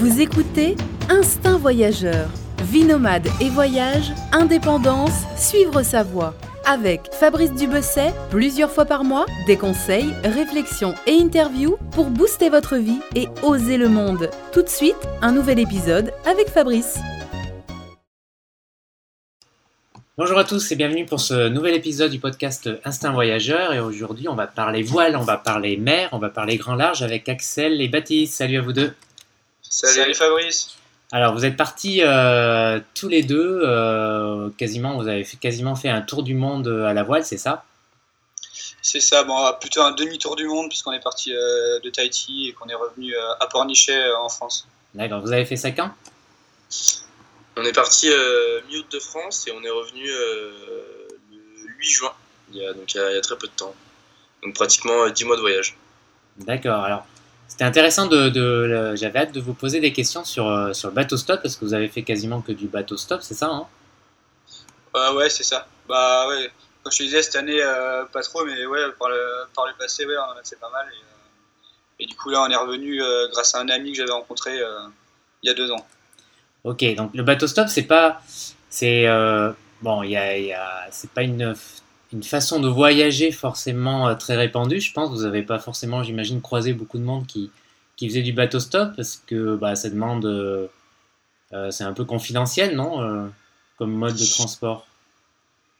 Vous écoutez Instinct Voyageur. Vie nomade et voyage, indépendance, suivre sa voie. Avec Fabrice Dubesset, plusieurs fois par mois, des conseils, réflexions et interviews pour booster votre vie et oser le monde. Tout de suite, un nouvel épisode avec Fabrice. Bonjour à tous et bienvenue pour ce nouvel épisode du podcast Instinct Voyageur. Et aujourd'hui, on va parler voile, on va parler mer, on va parler grand large avec Axel et Baptiste. Salut à vous deux. Salut, Fabrice. Alors, vous êtes partis euh, tous les deux, euh, quasiment, vous avez fait, quasiment fait un tour du monde à la voile, c'est ça? C'est ça, bon, plutôt un demi-tour du monde, puisqu'on est parti euh, de Tahiti et qu'on est revenu à Pornichet en France. D'accord, vous avez fait ça quand? On est parti mi-août de France et on est revenu le 8 juin, il y, a, donc il y a, très peu de temps. Donc pratiquement 10 mois de voyage. D'accord, alors c'était intéressant de, j'avais hâte de vous poser des questions sur, euh, sur le bateau stop parce que vous avez fait quasiment que du bateau stop, c'est ça hein? Euh, Ouais, c'est ça. Bah ouais, comme je te disais cette année euh, pas trop, mais ouais par le, par le passé ouais on en a fait pas mal et, et du coup là on est revenu grâce à un ami que j'avais rencontré il y a deux ans. Ok, donc le bateau stop c'est pas c'est bon il y a, y a c'est pas une une façon de voyager forcément euh, très répandue. Je pense vous n'avez pas forcément, j'imagine, croisé beaucoup de monde qui, qui faisait du bateau stop parce que bah, ça demande. Euh, euh, c'est un peu confidentiel, non Comme mode de transport?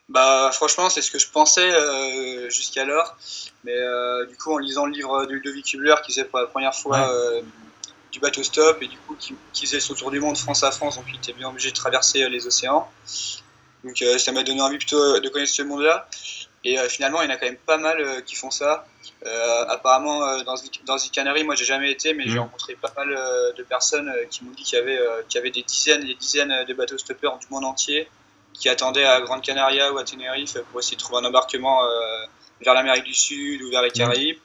Bah, franchement, c'est ce que je pensais jusqu'alors. Mais du coup, en lisant le livre de Ludovic Kubler, qui faisait pour la première fois du bateau stop, et du coup, qui, qui, faisait son tour du monde France à France, donc il était bien obligé de traverser les océans. Donc euh, ça m'a donné envie plutôt de connaître ce monde-là. Et euh, finalement, il y en a quand même pas mal euh, qui font ça. apparemment, dans, dans Canary, moi j'ai jamais été, mais j'ai mmh. rencontré pas mal de personnes qui m'ont dit qu'il y, avait, qu'il y avait des dizaines et des dizaines de bateaux stoppeurs du monde entier qui attendaient à Grande Canaria ou à Tenerife pour essayer de trouver un embarquement vers l'Amérique du Sud ou vers les mmh. Caraïbes.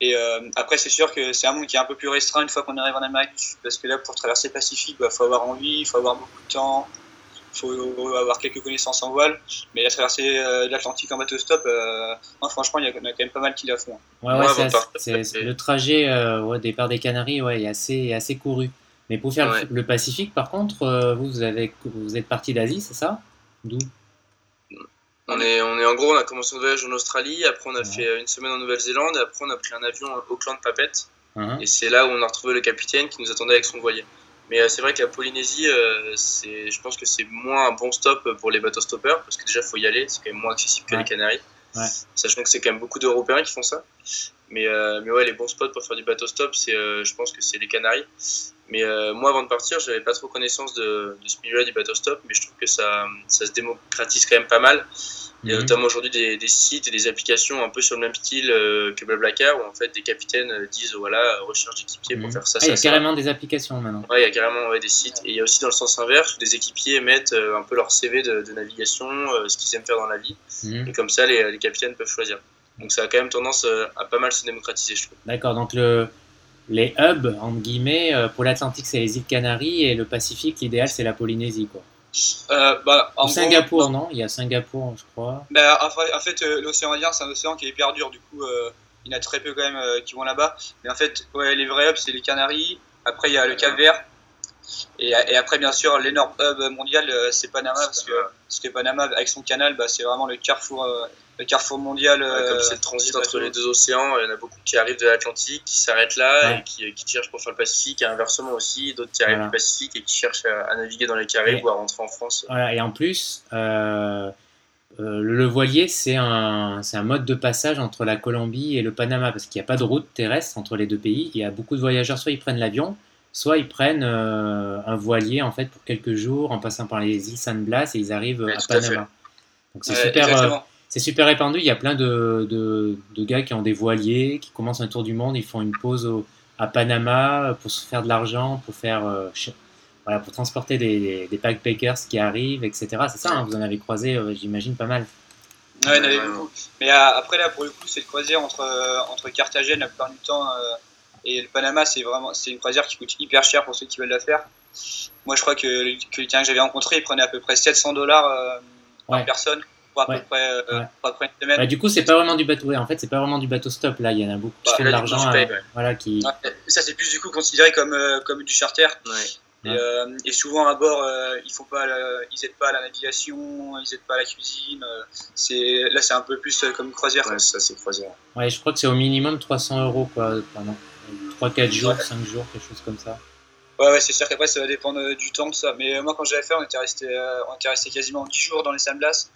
Et après, c'est sûr que c'est un monde qui est un peu plus restreint une fois qu'on arrive en Amérique du Sud, parce que là, pour traverser le Pacifique, il bah, faut avoir envie, il faut avoir beaucoup de temps, il faut avoir quelques connaissances en voile. Mais la traversée euh, de l'Atlantique en bateau stop, euh, franchement, il y, a, quand même pas mal qui la font. Ouais, ouais, c'est, le trajet euh, au départ des Canaries ouais, est assez, assez couru. Mais pour faire le, Pacifique, par contre, vous, vous, avez, vous êtes parti d'Asie, c'est ça? D'où? On est, on est en gros, on a commencé notre voyage en Australie, après on a fait une semaine en Nouvelle-Zélande, et après on a pris un avion à Auckland Papette. Uh-huh. Et c'est là où on a retrouvé le capitaine qui nous attendait avec son voilier. Mais euh, c'est vrai que la Polynésie, euh, je pense que c'est moins un bon stop pour les bateaux stoppeurs, parce que déjà, il faut y aller, c'est quand même moins accessible que les Canaries. Sachant que c'est quand même beaucoup d'Européens qui font ça. Mais, euh, mais ouais, les bons spots pour faire du bateau stop, c'est, je pense que c'est les Canaries. Mais moi, avant de partir, j'avais pas trop connaissance de, de ce milieu-là du bateau stop, mais je trouve que ça, ça se démocratise quand même pas mal. Il y a mhm. notamment aujourd'hui des, des, sites et des applications un peu sur le même style euh, que Blablacar où en fait des capitaines euh, disent voilà recherche d'équipiers pour mhm. faire ça. Ah, il y a carrément des applications maintenant. Ouais, il y a carrément des sites et il y a aussi dans le sens inverse où des équipiers mettent euh, un peu leur CV de, navigation, ce qu'ils aiment faire dans la vie mhm. et comme ça les, les, capitaines peuvent choisir. Donc ça a quand même tendance à pas mal se démocratiser je trouve. D'accord, donc le, les hubs entre guillemets pour l'Atlantique c'est les îles Canaries et le Pacifique l'idéal c'est la Polynésie quoi. Euh, bah, Singapour, non Il y a Singapour, je crois. Bah, en fait, euh, l'océan Indien, c'est un océan qui est hyper dur, du coup, euh, il y en a très peu quand même qui vont là-bas. Mais en fait, ouais, les vrais hubs, c'est les Canaries. Après, il y a le Cap Vert. Et, et après, bien sûr, l'énorme hub mondial, c'est Panama, parce que, parce que Panama, avec son canal, bah, c'est vraiment le carrefour le carrefour mondial. comme euh, c'est le transit entre les deux océans, il y en a beaucoup qui arrivent de l'Atlantique, qui s'arrêtent là et qui, qui, cherchent pour faire le Pacifique, et inversement aussi, d'autres qui arrivent du Pacifique et qui cherchent à, naviguer dans les Caraïbes ou à rentrer en France. Voilà, et en plus, euh, euh, le voilier, c'est un, un, mode de passage entre la Colombie et le Panama, parce qu'il n'y a pas de route terrestre entre les deux pays. Il y a beaucoup de voyageurs, soit ils prennent l'avion, soit ils prennent un voilier en fait pour quelques jours en passant par les îles San Blas et ils arrivent à Panama. Donc c'est super c'est super répandu. Il y a plein de, de, gars qui ont des voiliers, qui commencent un tour du monde. Ils font une pause à Panama pour se faire de l'argent, pour faire euh, voilà, pour transporter des, des, backpackers qui arrivent, etc. C'est ça, hein, vous en avez croisé, euh, j'imagine, pas mal. Ouais, il y en avait beaucoup. Mais euh, après, là, pour le coup, c'est une croisière entre, entre Carthagène la plupart du temps et le Panama. C'est vraiment c'est une croisière qui coûte hyper cher pour ceux qui veulent la faire. Moi, je crois que, que le que j'avais rencontré, il prenait à peu près 700 dollars par personne pour à, peu près, euh, une semaine. Bah, du coup, c'est pas vraiment du bateau. en fait, c'est pas vraiment du bateau stop. Là, il y en a beaucoup qui bah, font de l'argent. voilà, qui... ça, c'est plus du coup considéré comme, comme du charter. Et, et, souvent à bord, ils font pas, ils aident pas à la navigation, ils aident pas à la cuisine. c'est là, c'est un peu plus comme une croisière. Ouais, ça, c'est croisière. Ouais, je crois que c'est au minimum 300 euros quoi, pendant 3-4 jours, 5 jours, quelque chose comme ça. Ouais, ouais c'est sûr qu'après ça va dépendre du temps de ça. Mais moi, quand j'avais fait, on était resté, on était resté quasiment 10 jours dans les Sandblas.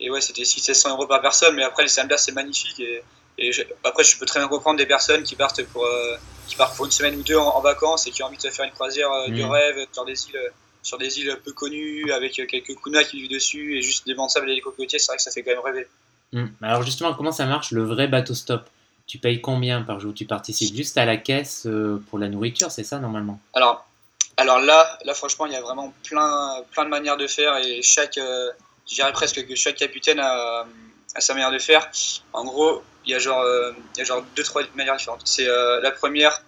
Et ouais, c'était 600 euros par personne, mais après, les Sandblas, c'est magnifique. Et, et après, je peux très bien comprendre des personnes qui partent pour, euh, qui partent pour une semaine ou deux en, vacances et qui ont envie de faire une croisière euh, de mm. rêve sur des îles sur des îles peu connues avec quelques kunas qui vivent dessus et juste des bancs de sable et des cocotiers, c'est vrai que ça fait quand même rêver. Mm. Alors justement, comment ça marche le vrai bateau stop? Tu payes combien par jour? Tu participes juste à la caisse euh, pour la nourriture, c'est ça normalement? Alors, alors là, là franchement, il y a vraiment plein, plein de manières de faire et chaque, je dirais presque que chaque capitaine a, sa manière de faire. En gros, il y a genre, euh, il y a genre deux, trois manières différentes. C'est euh, la première,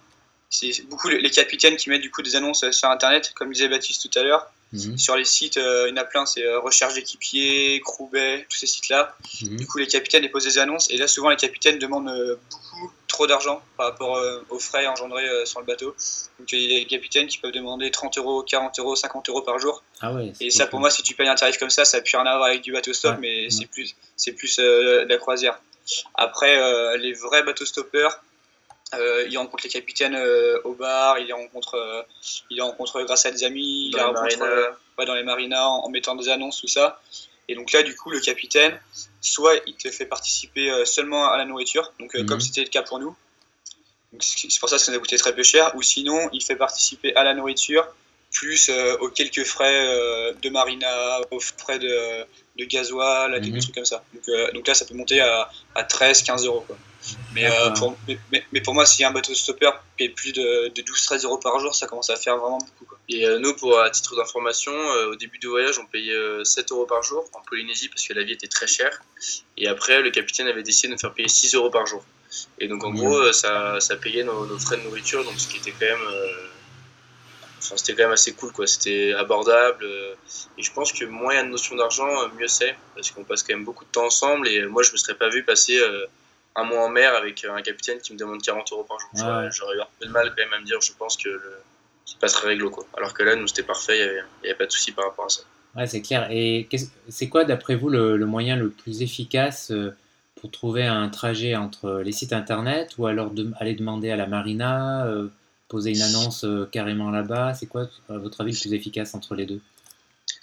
c'est beaucoup les capitaines qui mettent du coup des annonces sur Internet, comme disait Baptiste tout à l'heure. Mhm. Sur les sites, euh, il y en a plein, c'est Recherche d'équipiers, Croubet, tous ces sites-là. Mhm. Du coup, les capitaines déposent des annonces et là, souvent, les capitaines demandent beaucoup trop d'argent par rapport aux frais engendrés sur le bateau. Donc, il y a des capitaines qui peuvent demander 30 euros, 40 euros, 50 euros par jour. Ah ouais, et ça, pour moi, si tu payes un tarif comme ça, ça n'a plus rien à voir avec du bateau stop, mais c'est plus, c'est plus de la croisière. Après, euh, les vrais bateaux stoppeurs, euh, ils rencontrent les capitaines euh, au bar, ils les rencontrent, ils les rencontrent grâce à des amis, ils les rencontrent dans les marinas en, mettant des annonces, tout ça. Et donc là, du coup, le capitaine, soit il te fait participer seulement à la nourriture, donc comme mhm. c'était le cas pour nous, c'est pour ça que ça nous a coûté très peu cher, ou sinon il fait participer à la nourriture, plus aux quelques frais de marina, aux frais de, de gasoil, des mhm. trucs comme ça. Donc, euh, donc, là, ça peut monter à, à 13, 15 euros. Quoi. Mais, euh, pour, mais, mais, pour moi, si un bateau stopper paye plus de, de 12-13 euros par jour, ça commence à faire vraiment beaucoup. Quoi. Et euh, nous, pour, à titre d'information, au début du voyage, on payait 7 euros par jour en Polynésie parce que la vie était très chère. Et après, le capitaine avait décidé de nous faire payer 6 euros par jour. Et donc, en gros, ça, ça payait nos, nos, frais de nourriture, donc ce qui était quand même c'était quand même assez cool, quoi. C'était abordable. Euh, et je pense que moins il y a de notion d'argent, euh, mieux c'est. Parce qu'on passe quand même beaucoup de temps ensemble. Et moi, je me serais pas vu passer euh, un mois en mer avec un capitaine qui me demande 40 euros par jour. J'aurais eu un peu de mal quand même à me dire, je pense que c'est pas très réglo, quoi. Alors que là, nous, c'était parfait, il n'y avait, avait, pas de souci par rapport à ça. Ouais, c'est clair. Et c'est quoi, d'après vous, le, moyen le plus efficace pour trouver un trajet entre les sites internet ou alors de, aller demander à la marina poser une annonce euh, carrément là-bas? C'est quoi, à votre avis, le plus efficace entre les deux?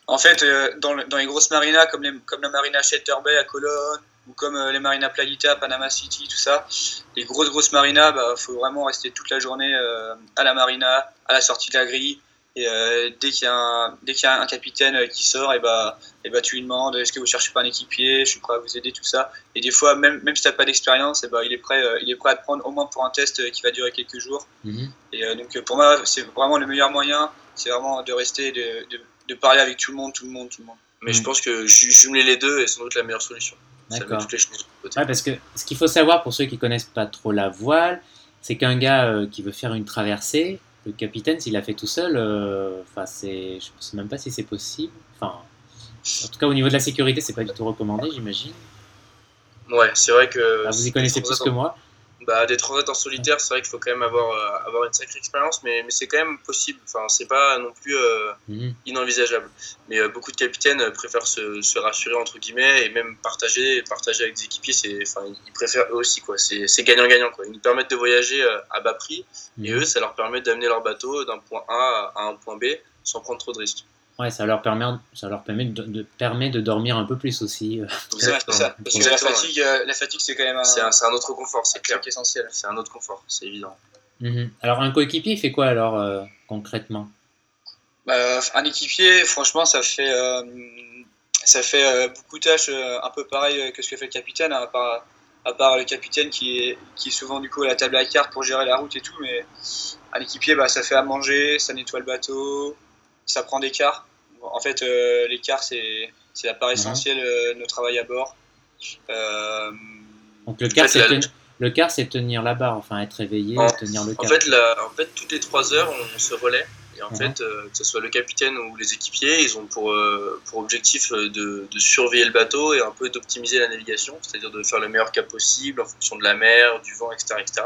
En fait, euh, dans, les grosses marinas, comme, comme la marina Shelter Bay à Cologne, ou comme euh, les marinas Playita, Panama City, tout ça, les grosses, grosses marinas, il bah, faut vraiment rester toute la journée à la marina, à la sortie de la grille, et euh, dès qu'il y, y, a un capitaine euh, qui sort, et bah, et bah, tu lui demandes est-ce que vous cherchez pas un équipier, je suis prêt à vous aider, tout ça. Et des fois, même, même si tu n'as pas d'expérience, bah, il, est prêt, euh, il est prêt à te prendre au moins pour un test qui va durer quelques jours. Mhm. Et donc pour moi, c'est vraiment le meilleur moyen, c'est vraiment de rester, de, de, de, parler avec tout le monde, tout le monde, tout le monde. Mais je pense que jumeler les deux est sans doute la meilleure solution. D'accord. Ouais, parce que ce qu'il faut savoir pour ceux qui connaissent pas trop la voile, c'est qu'un gars qui veut faire une traversée, le capitaine, s'il l'a fait tout seul, euh, enfin, c'est, je ne sais même pas si c'est possible. Enfin, en tout cas, au niveau de la sécurité, c'est pas du tout recommandé, j'imagine. Ouais, c'est vrai que. Ah, vous y connaissez plus que moi. Bah, des transats en solitaire, c'est vrai qu'il faut quand même avoir, euh, avoir une sacrée expérience, mais, mais c'est quand même possible. Enfin, c'est pas non plus euh, mhm. inenvisageable. Mais beaucoup de capitaines préfèrent se, se, rassurer entre guillemets et même partager, partager avec des équipiers. C'est, enfin, ils préfèrent eux aussi quoi. C'est, gagnant-gagnant quoi. Ils nous permettent de voyager à bas prix et mhm. eux, ça leur permet d'amener leur bateau d'un point A à un point B sans prendre trop de risques. Ouais, ça leur permet, ça leur permet de, permet de dormir un peu plus aussi. C'est ça. Parce que la fatigue, euh, la fatigue c'est quand même un, c'est un, autre confort, c'est clair. essentiel. C'est un autre confort, c'est évident. Mhm. Alors, un coéquipier, il fait quoi alors euh, concrètement? Bah, Un équipier, franchement, ça fait, euh, ça fait beaucoup de tâches un peu pareil que ce que fait le capitaine, hein, à, part, à part le capitaine qui est, qui est souvent du coup à la table à carte pour gérer la route et tout. Mais un équipier, bah, ça fait à manger, ça nettoie le bateau, ça prend des quarts. En fait, euh, l'écart, c'est la part essentielle euh, de notre travail à bord. Euh, Donc le quart, c'est tenir la barre, enfin être réveillé, tenir le quart. En fait, en fait, toutes les 3 heures, on se relaie. Et en mhm. fait, que ce soit le capitaine ou les équipiers, ils ont pour, pour objectif de, de, surveiller le bateau et un peu d'optimiser la navigation, c'est-à-dire de faire le meilleur cap possible en fonction de la mer, du vent, etc. etc.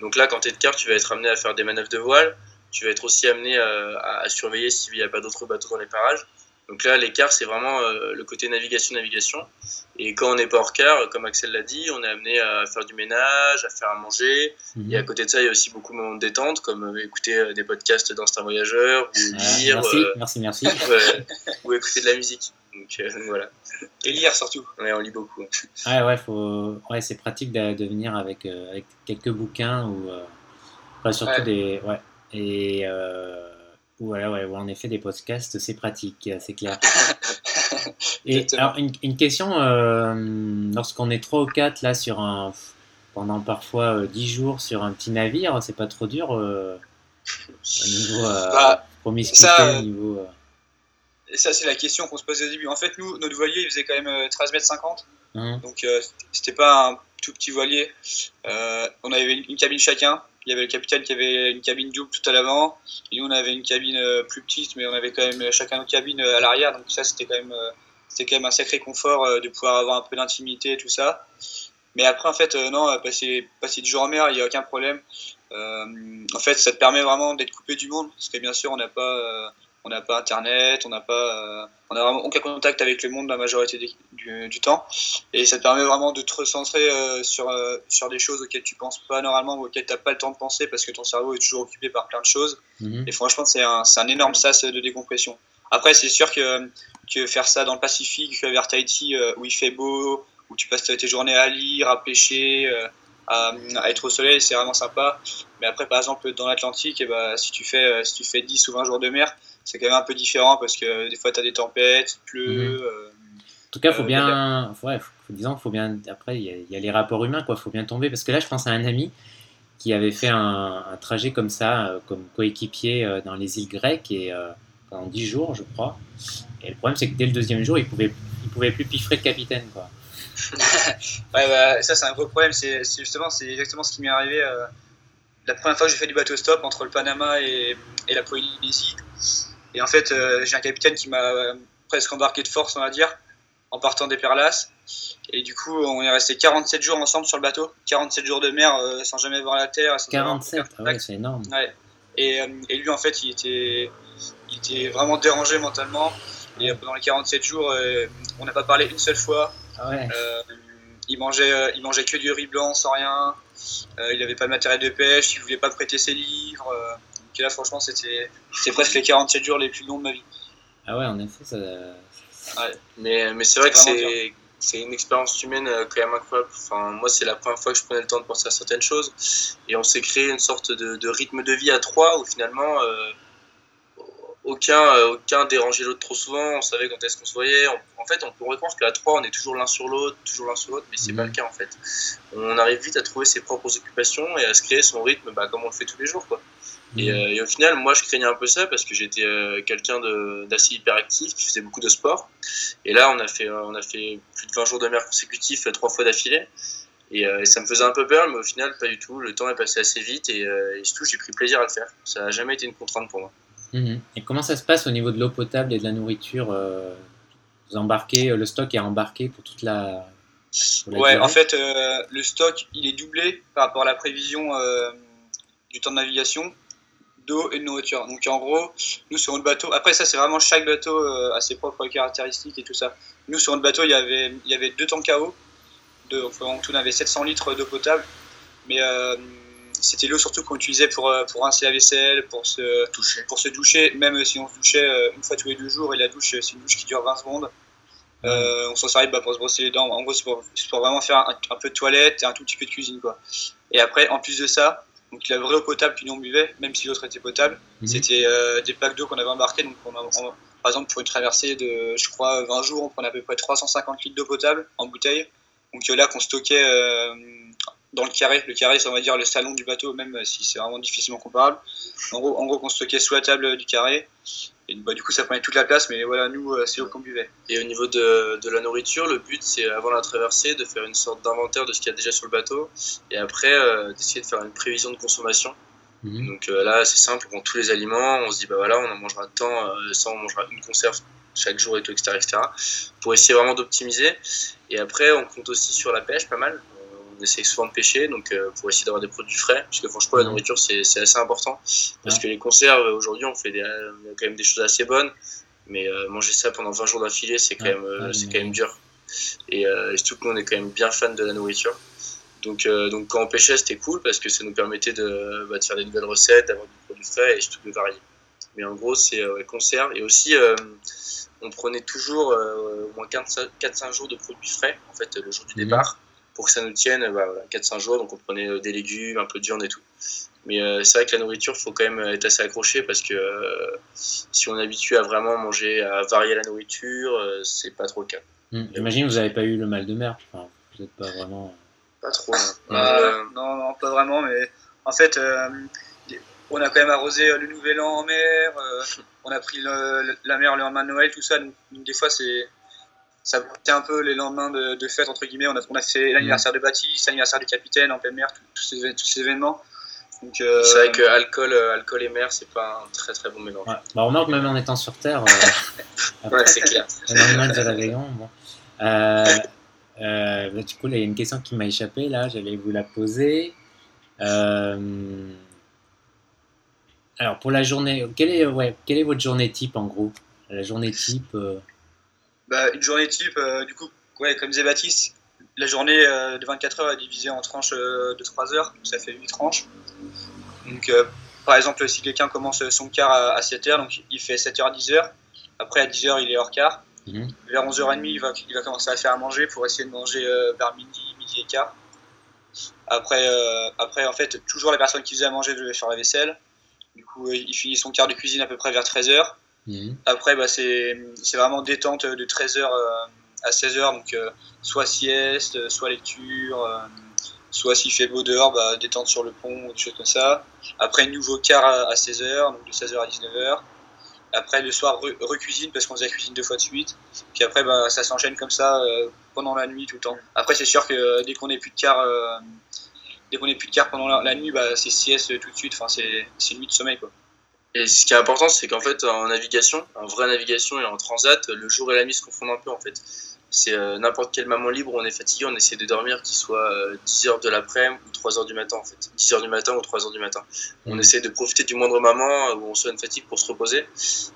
Donc là, quand tu es de quart, tu vas être amené à faire des manœuvres de voile, tu vas être aussi amené à, à surveiller s'il n'y a pas d'autres bateaux dans les parages. Donc là, l'écart, c'est vraiment euh, le côté navigation-navigation. Et quand on n'est pas hors quart, comme Axel l'a dit, on est amené à faire du ménage, à faire à manger. Mhm. Et à côté de ça, il y a aussi beaucoup de moments de détente, comme euh, écouter euh, des podcasts d'Instinct Voyageur, ou ah, lire. Merci, merci, merci. ou écouter de la musique. Donc voilà. Et lire surtout. Ouais, on lit beaucoup. Ouais, ouais, faut... ouais c'est pratique de, venir avec, avec quelques bouquins ou. surtout des. Ouais. Et. Voilà, ouais, en effet, des podcasts, c'est pratique, c'est clair. Et alors, une, question, euh, lorsqu'on est trois ou quatre là sur un, pendant parfois 10 euh, jours sur un petit navire, c'est pas trop dur euh, au niveau bah, promiscuité, ça, niveau. Ça, c'est la question qu'on se pose au début. En fait, nous, notre voilier, il faisait quand même 13 mètres 50. Hein. Donc, c'était pas un tout petit voilier. on avait une cabine chacun il y avait le capitaine qui avait une cabine double tout à l'avant, et nous on avait une cabine euh, plus petite, mais on avait quand même chacun notre cabine euh, à l'arrière, donc ça c'était quand même euh, c'était quand même un sacré confort de pouvoir avoir un peu d'intimité et tout ça. Mais après en fait non, passer passer du jour en mer, il n'y a aucun problème. en fait, ça te permet vraiment d'être coupé du monde, parce que bien sûr on n'a pas on n'a pas internet, on n'a pas, euh, on a vraiment aucun contact avec le monde la majorité du, du, temps, et ça te permet vraiment de te recentrer euh, sur euh, sur des choses auxquelles tu penses pas normalement, ou auxquelles t'as pas le temps de penser parce que ton cerveau est toujours occupé par plein de choses. Mhm. Et franchement, c'est un, un énorme sas de décompression. Après, c'est sûr que, que faire ça dans le Pacifique, vers Tahiti, où il fait beau, où tu passes tes journées à lire, à pêcher, à, être au soleil, c'est vraiment sympa. Mais après, par exemple, dans l'Atlantique, et eh ben, si, tu fais, si tu fais 10 ou 20 jours de mer, c'est quand même un peu différent parce que des fois, tu as des tempêtes, il pleut. Mhm. Euh, en tout cas, faut euh, bien, ouais, faut, disons, faut bien. Après, il y, a les rapports humains, quoi. Faut bien tomber parce que là, je pense à un ami qui avait fait un, trajet comme ça, euh, comme coéquipier dans les îles grecques et pendant 10 jours, je crois. Et le problème, c'est que dès le deuxième jour, il pouvait, il pouvait plus piffrer le capitaine, quoi. ouais, bah, ça, c'est un gros problème. C'est justement, c'est exactement ce qui m'est arrivé la première fois que j'ai fait du bateau stop entre le Panama et, et la Polynésie. Et en fait, euh, j'ai un capitaine qui m'a presque embarqué de force, on va dire, en partant des Perlas. Et du coup, on est resté 47 jours ensemble sur le bateau, 47 jours de mer euh, sans jamais voir la terre. 47, ah ouais, c'est énorme. Ouais. Et, euh, et, lui, en fait, il était, il était vraiment dérangé mentalement. Et pendant les 47 jours, on n'a pas parlé une seule fois. Ah ouais. il, mangeait, il mangeait que du riz blanc sans rien. il n'avait pas de matériel de pêche, il voulait pas prêter ses livres là, franchement, c'était presque les 47 jours les plus longs de ma vie. Ah ouais, en effet, ça. Mais, mais c'est vrai que c'est c'est une expérience humaine euh, quand même incroyable. Enfin, moi, c'est la première fois que je prenais le temps de penser à certaines choses. Et on s'est créé une sorte de, rythme de vie à trois où finalement, euh, aucun, euh, aucun dérangeait l'autre trop souvent. On savait quand est-ce qu'on se voyait. en fait, on pourrait croire qu'à trois, on est toujours l'un sur l'autre, toujours l'un sur l'autre, mais c'est pas le cas en fait. On arrive vite à trouver ses propres occupations et à se créer son rythme bah, comme on le fait tous les jours. Quoi. Mhm. Euh, et, au final, moi, je craignais un peu ça parce que j'étais euh, quelqu'un d'assez hyperactif qui faisait beaucoup de sport. Et là, on a fait, on a fait plus de 20 jours de mer consécutifs, euh, trois fois d'affilée. Et, ça me faisait un peu peur, mais au final, pas du tout. Le temps est passé assez vite et, surtout, j'ai pris plaisir à le faire. Ça n'a jamais été une contrainte pour moi. Mhm. Et comment ça se passe au niveau de l'eau potable et de la nourriture Vous embarquez, le stock est embarqué pour toute la. ouais, en fait, le stock, il est doublé par rapport à la prévision du temps de navigation d'eau et de nourriture. Donc en gros, nous sur notre bateau, après ça c'est vraiment chaque bateau euh, a ses propres caractéristiques et tout ça. Nous sur notre bateau, il y avait, il y avait deux tanks à eau, de, en tout on avait 700 litres d'eau potable, mais euh, c'était l'eau surtout qu'on utilisait pour, euh, pour rincer la vaisselle, pour se, toucher. pour se doucher, même si on se douchait une fois tous les deux jours, et la douche c'est une douche qui dure 20 secondes. on s'en servait bah, pour se brosser les dents. En gros, c'est pour, pour, vraiment faire un, un, peu de toilette et un tout petit peu de cuisine. Quoi. Et après, en plus de ça, donc la vraie eau potable que nous on buvait, même si l'autre était potable, mhm. c'était euh, des plaques d'eau qu'on avait embarquées. Donc par exemple pour une traversée de, je crois, 20 jours, on prenait à peu près 350 litres d'eau potable en bouteille. Donc là qu'on stockait euh, dans le carré. Le carré, c'est on va dire le salon du bateau, même si c'est vraiment difficilement comparable. En gros, en gros qu'on stockait sous la table du carré. Et bah, du coup, ça prenait toute la place, mais voilà, nous, euh, c'est qu'on buvait. Et au niveau de, de la nourriture, le but, c'est avant la traversée, de faire une sorte d'inventaire de ce qu'il y a déjà sur le bateau, et après, euh, d'essayer de faire une prévision de consommation. Mhm. Donc là, c'est simple, on prend tous les aliments, on se dit, bah voilà, on en mangera de temps, ça, on mangera une conserve chaque jour et tout, etc., etc. Pour essayer vraiment d'optimiser. Et après, on compte aussi sur la pêche pas mal. On essaie souvent de pêcher, donc pour essayer d'avoir des produits frais, puisque franchement, la nourriture, c'est assez important. Parce que les conserves, aujourd'hui, on fait des, on a quand même des choses assez bonnes. Mais euh, manger ça pendant 20 jours d'affilée, c'est quand, même, euh, c'est quand même dur. Et, euh, surtout que nous, on est quand même bien fan de la nourriture. Donc, donc quand on pêchait, c'était cool parce que ça nous permettait de, bah, de faire des nouvelles recettes, d'avoir des produits frais et surtout de varier. Mais en gros, c'est conserve. Et aussi, on prenait toujours au moins 4-5 jours de produits frais, en fait, le jour du mhm. départ, pour que ça nous tienne bah, 4-5 jours. Donc, on prenait des légumes, un peu de viande et tout. Mais euh, c'est vrai que la nourriture, il faut quand même être assez accroché parce que euh, si on est habitué à vraiment manger, à varier la nourriture, euh, c'est pas trop le cas. Hmm. J'imagine que vous n'avez pas eu le mal de mer. Enfin, vous n'êtes pas vraiment. Pas trop. Non. non, non, pas vraiment. Mais en fait, on a quand même arrosé le Nouvel An en mer. on a pris la mer le lendemain de Noël, tout ça. Donc, des fois, c'est ça portait un peu les lendemains de, fête entre guillemets. On a, on a fait l'anniversaire de Baptiste, l'anniversaire du capitaine en pleine mer, tous ces, événements. Euh, c'est vrai que alcool, euh, alcool et mer, c'est pas un très très bon mélange. Ouais. Bah, remarque, même en étant sur Terre, euh, ouais, c'est clair. de réveillon. Bon. Euh, bah, du coup, il y a une question qui m'a échappé, là, j'allais vous la poser. alors, pour la journée, quelle est, ouais, quelle est votre journée type en gros? La journée type bah, Une journée type, du coup, ouais, comme disait Baptiste, la journée euh, de 24 heures est divisée en tranches euh, de 3 heures, ça fait 8 tranches. Donc, euh, par exemple, si quelqu'un commence son quart à, 7 heures, donc il fait 7 heures à 10 heures. Après, à 10 heures, il est hors quart. Mhm. Vers 11h30, il va, il va commencer à faire à manger pour essayer de manger vers midi, midi et quart. Après, après, en fait, toujours la personne qui faisait à manger devait faire la vaisselle. Du coup, il finit son quart de cuisine à peu près vers 13h. Mhm. Après, bah, c'est vraiment détente de 13h à 16h, donc euh, soit sieste, soit lecture, euh, soit s'il fait beau dehors, bah, détente sur le pont, ou des choses comme ça. Après, nouveau quart à, 16h, donc de 16h à 19h. Après, le soir, recuisine parce qu'on faisait la cuisine deux fois de suite. Puis après, bah, ça s'enchaîne comme ça euh, pendant la nuit tout le temps. Après, c'est sûr que dès qu'on n'est plus de quart, dès qu'on plus de pendant la, nuit, bah, c'est sieste tout de suite. Enfin, c'est nuit de sommeil, quoi. Et ce qui est important, c'est qu'en fait, en navigation, en vraie navigation et en transat, le jour et la nuit se confondent un peu, en fait c'est euh, n'importe quel moment libre où on est fatigué, on essaie de dormir qu'il soit 10h euh, de l'après-midi ou 3h du matin en fait. 10h du matin ou 3h du matin. On mmh. essaie de profiter du moindre moment où on soit une fatigue pour se reposer.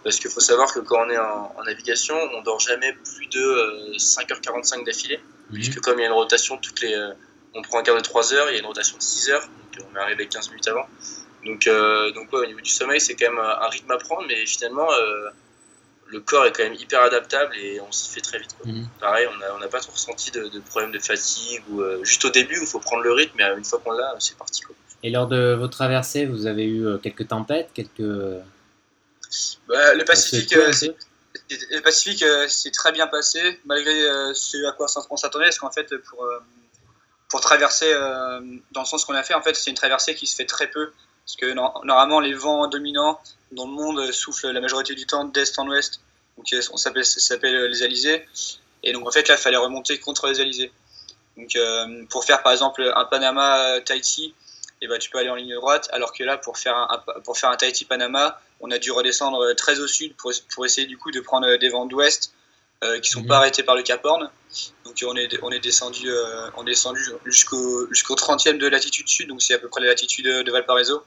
Parce qu'il faut savoir que quand on est en, navigation, on dort jamais plus de 5h45 euh, d'affilée. Mmh. Puisque comme il y a une rotation toutes les. on prend un quart de 3h, il y a une rotation de 6h, donc on est arrivé 15 minutes avant. Donc, donc au niveau du sommeil, c'est quand même un rythme à prendre, mais finalement le corps est quand même hyper adaptable et on s'y fait très vite. Mhm. Pareil, on n'a pas trop ressenti de, de problème de fatigue ou euh, juste au début où il faut prendre le rythme, mais une fois qu'on l'a, c'est parti. Et lors de vos traversées, vous avez eu euh, quelques tempêtes, quelques. Bah, le Pacifique, euh, le Pacifique s'est très bien passé malgré ce à quoi on s'attendait, parce qu'en fait pour pour traverser dans le sens qu'on a fait, en fait c'est une traversée qui se fait très peu parce que normalement, les vents dominants dans le monde soufflent la majorité du temps d'est en ouest. Donc, on s'appelle, ça s'appelle les alizés. Et donc, en fait, là, il fallait remonter contre les alizés. Donc, euh, pour faire par exemple un Panama-Tahiti, eh ben, tu peux aller en ligne droite, alors que là, pour faire un, pour faire un Tahiti-Panama, on a dû redescendre très au sud pour, pour essayer du coup de prendre des vents d'ouest euh, qui ne sont mhm. pas arrêtés par le Cap Horn. Donc on est, on est descendu, euh, on est descendu jusqu'au jusqu'au 30e de latitude sud, donc c'est à peu près la latitude de Valparaiso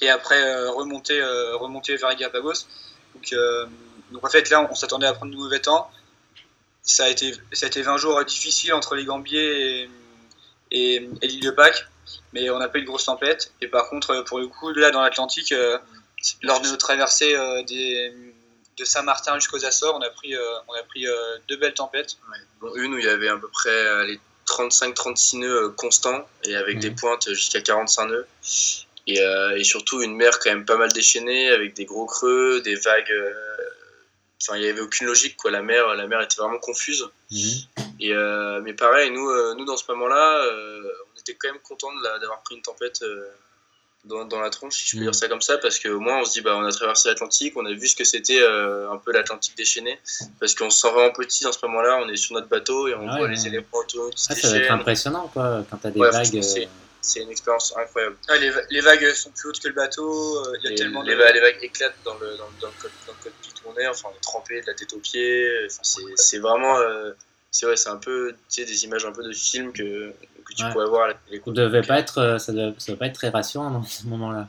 et après euh, remonter, euh, remonter vers Galapagos. Donc, euh, donc en fait là on, s'attendait à prendre de mauvais temps. Ça a été, ça a été 20 jours difficiles entre les Gambiers et, et, l'île de Pâques, mais on n'a pas eu de grosse tempête. Et par contre, pour le coup, là dans l'Atlantique, lors de nos traversées des, de Saint-Martin jusqu'aux Açores, on a pris, on a pris deux belles tempêtes. une où il y avait à peu près les 35-36 nœuds constants et avec des pointes jusqu'à 45 nœuds. Euh, et, surtout une mer quand même pas mal déchaînée avec des gros creux, des vagues. Euh, enfin, il n'y avait aucune logique quoi. La mer, la mer était vraiment confuse. Mhm. Et euh, mais pareil, nous, nous dans ce moment-là, on était quand même content d'avoir pris une tempête. Dans, dans, la tronche, si je peux mhm. dire ça comme ça, parce qu'au moins on se dit, bah, on a traversé l'Atlantique, on a vu ce que c'était un peu l'Atlantique déchaîné, parce qu'on se sent vraiment petit dans ce moment-là, on est sur notre bateau et on voit les éléments qui ah, Ça va être impressionnant, quoi, quand tu as des vagues c'est une expérience incroyable. les, vagues sont plus hautes que le bateau, il y a tellement les, de... les, vagues éclatent dans le, dans, dans, le, dans le cockpit où on est, enfin on est trempé de la tête aux pieds, enfin, c'est vraiment c'est ouais, c'est un peu tu sais, des images un peu de films que, que tu pourrais voir. Les devait pas être, euh, ça ne devait pas être très rassurant dans ce moment-là.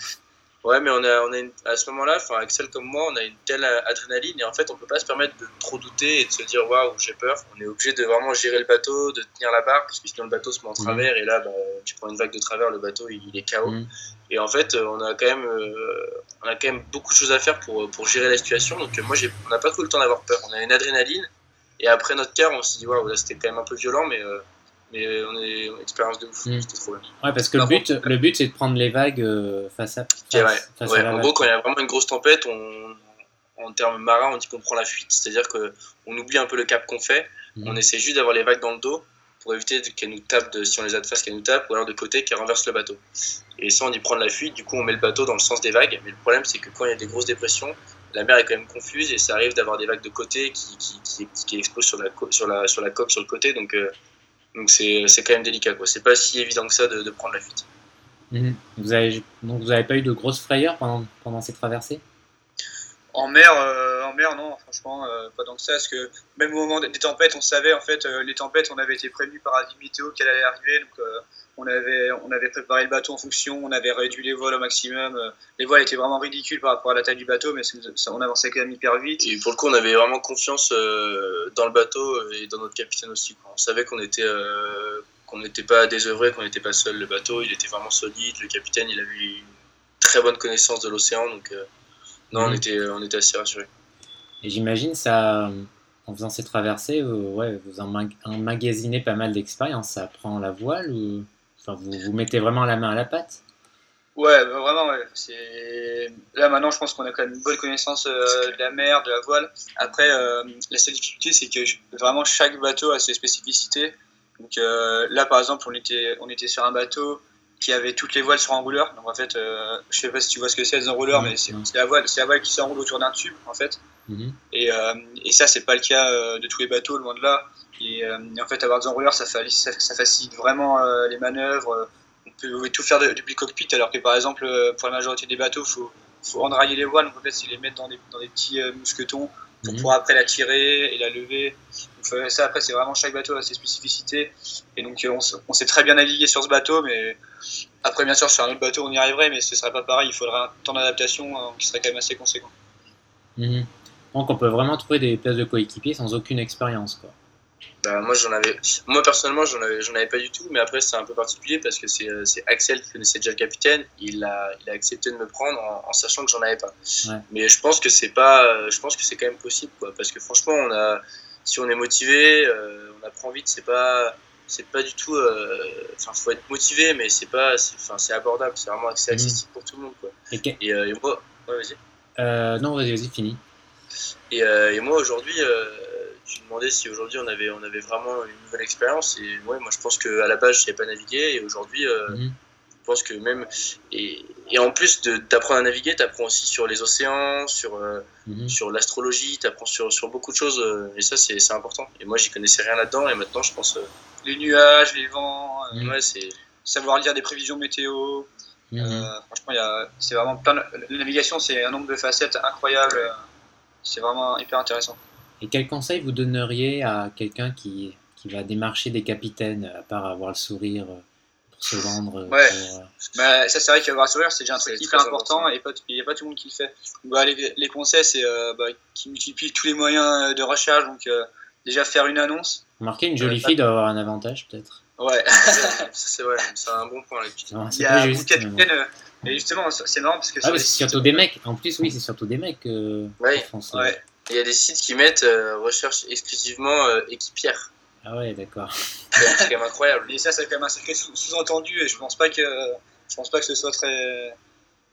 Ouais, mais on a, on a à ce moment-là, enfin Axel comme moi, on a une telle adrénaline et en fait, on peut pas se permettre de trop douter et de se dire waouh, j'ai peur. On est obligé de vraiment gérer le bateau, de tenir la barre parce que sinon le bateau se met en mhm. travers et là, bah, tu prends une vague de travers, le bateau il, est KO. Mhm. Et en fait, on a quand même, euh, on a quand même beaucoup de choses à faire pour, pour gérer la situation. Donc moi, on n'a pas trop le temps d'avoir peur. On a une adrénaline et après notre cœur, on s'est dit, waouh, là c'était quand même un peu violent, mais, euh, mais on est expérience de ouf. Mm. C'était trop bien. Ouais, parce que le but, le but c'est de prendre les vagues euh, face à. Face, ouais. en gros, quand il y a vraiment une grosse tempête, on, en termes marins, on dit qu'on prend la fuite. C'est-à-dire qu'on oublie un peu le cap qu'on fait, mm. on essaie juste d'avoir les vagues dans le dos pour éviter qu'elles nous tapent, de, si on les a de face, qu'elles nous tapent, ou alors de côté, qu'elles renversent le bateau. Et ça, on y prend la fuite, du coup, on met le bateau dans le sens des vagues. Mais le problème, c'est que quand il y a des grosses dépressions, la mer est quand même confuse et ça arrive d'avoir des vagues de côté qui, qui, qui, explosent sur la, sur, la, sur la coque, sur le côté. Donc, euh, donc c'est, quand même délicat. Quoi. C'est pas si évident que ça de, prendre la fuite. Mhm. Vous avez, donc vous n'avez pas eu de grosses frayeurs pendant, pendant ces traversées? En mer, euh, en mer, non, franchement, euh, pas tant que ça, parce que même au moment des tempêtes, on savait, en fait, les tempêtes, on avait été prévenus par la météo qu'elle allait arriver, donc on avait, on avait préparé le bateau en fonction, on avait réduit les voiles au maximum. Euh, les voiles étaient vraiment ridicules par rapport à la taille du bateau, mais on avançait quand même hyper vite. Et pour le coup, on avait vraiment confiance euh, dans le bateau et dans notre capitaine aussi. On savait qu'on était, euh, qu'on n'était pas désœuvré, qu'on n'était pas seul. Le bateau, il était vraiment solide. Le capitaine, il avait une très bonne connaissance de l'océan, donc non, on mhm. était, on était assez rassurés. Et j'imagine ça en faisant ces traversées, ouais, vous emmagasinez pas mal d'expérience. Ça prend la voile ou? Vous, vous mettez vraiment la main à la pâte? Ouais, bah, vraiment, ouais. Là, maintenant, je pense qu'on a quand même une bonne connaissance euh, de la mer, de la voile. Après, euh, la seule difficulté, c'est que vraiment chaque bateau a ses spécificités. Donc euh, là, par exemple, on était, on était sur un bateau qui avait toutes les voiles sur un rouleur. Donc en fait, je sais pas si tu vois ce que c'est un rouleur, mais c'est la, voile, la voile qui s'enroule autour d'un tube, en fait. Mhm. et, et, ça, c'est pas le cas de tous les bateaux, loin de là. Et, en fait, avoir des enrouleurs, ça, ça, facilite vraiment les manœuvres on peut tout faire depuis le cockpit, alors que par exemple, euh, pour la majorité des bateaux, il faut, faut endrailler les voiles, donc en fait, c'est les mettre dans des, dans des petits euh, mousquetons pour mhm. pouvoir après la tirer et la lever. Donc, ça, après, c'est vraiment chaque bateau a ses spécificités. Et donc, euh, on, on, sait très bien naviguer sur ce bateau, mais après, bien sûr, sur un autre bateau, on y arriverait, mais ce serait pas pareil. Il faudrait un temps d'adaptation qui serait quand même assez conséquent. Mhm. Donc, on peut vraiment trouver des places de coéquipier sans aucune expérience, quoi. Bah, moi, j'en avais, moi personnellement, j'en avais, j'en avais pas du tout, mais après, c'est un peu particulier parce que c'est, c'est Axel qui connaissait déjà le capitaine. Il a, il a accepté de me prendre en, sachant que j'en avais pas. Mais je pense que c'est pas, je pense que c'est quand même possible, quoi, parce que franchement, on a, si on est motivé, euh, on apprend vite. C'est pas, c'est pas du tout, euh, enfin, faut être motivé, mais c'est pas, enfin, c'est abordable. C'est vraiment mhm. accessible pour tout le monde, quoi. Et, euh, moi, ouais, vas-y. non, vas-y, vas-y, fini. Et, et moi aujourd'hui tu demandais si aujourd'hui on avait, on avait vraiment une nouvelle expérience. Et ouais, moi je pense qu'à la base je ne savais pas naviguer et aujourd'hui euh, mhm. je pense que même. Et, et en plus d'apprendre à naviguer, tu apprends aussi sur les océans, sur, euh, mhm. sur l'astrologie, tu apprends sur, sur beaucoup de choses euh, et ça c'est important. Et moi j'y connaissais rien là-dedans et maintenant je pense. les nuages, les vents, mhm. ouais, c'est savoir lire des prévisions météo. franchement, c'est vraiment plein La navigation, c'est un nombre de facettes incroyable. C'est vraiment hyper intéressant. Et quel conseil vous donneriez à quelqu'un qui, qui va démarcher des capitaines, à part avoir le sourire euh, pour se vendre euh, Ouais, euh, bah, ça c'est vrai qu'avoir le sourire c'est déjà un truc hyper important, et il n'y a pas tout le monde qui le fait. Bah, les, les, conseils c'est bah, qu'ils multiplient tous les moyens de recherche, donc déjà faire une annonce. Marquer une jolie fille doit avoir un avantage peut-être. Ouais, c'est vrai, c'est un bon point. Il y a beaucoup de capitaines. Mais justement, c'est marrant parce que. Ah, c'est surtout des mecs. En plus, oui, c'est surtout des mecs. Euh, ouais, ouais. Il y a des sites qui mettent euh, recherche exclusivement euh, équipière. Ah ouais, d'accord. C'est quand même incroyable. Et ça, c'est quand même un sacré sous-entendu et je pense pas que je pense pas que ce soit très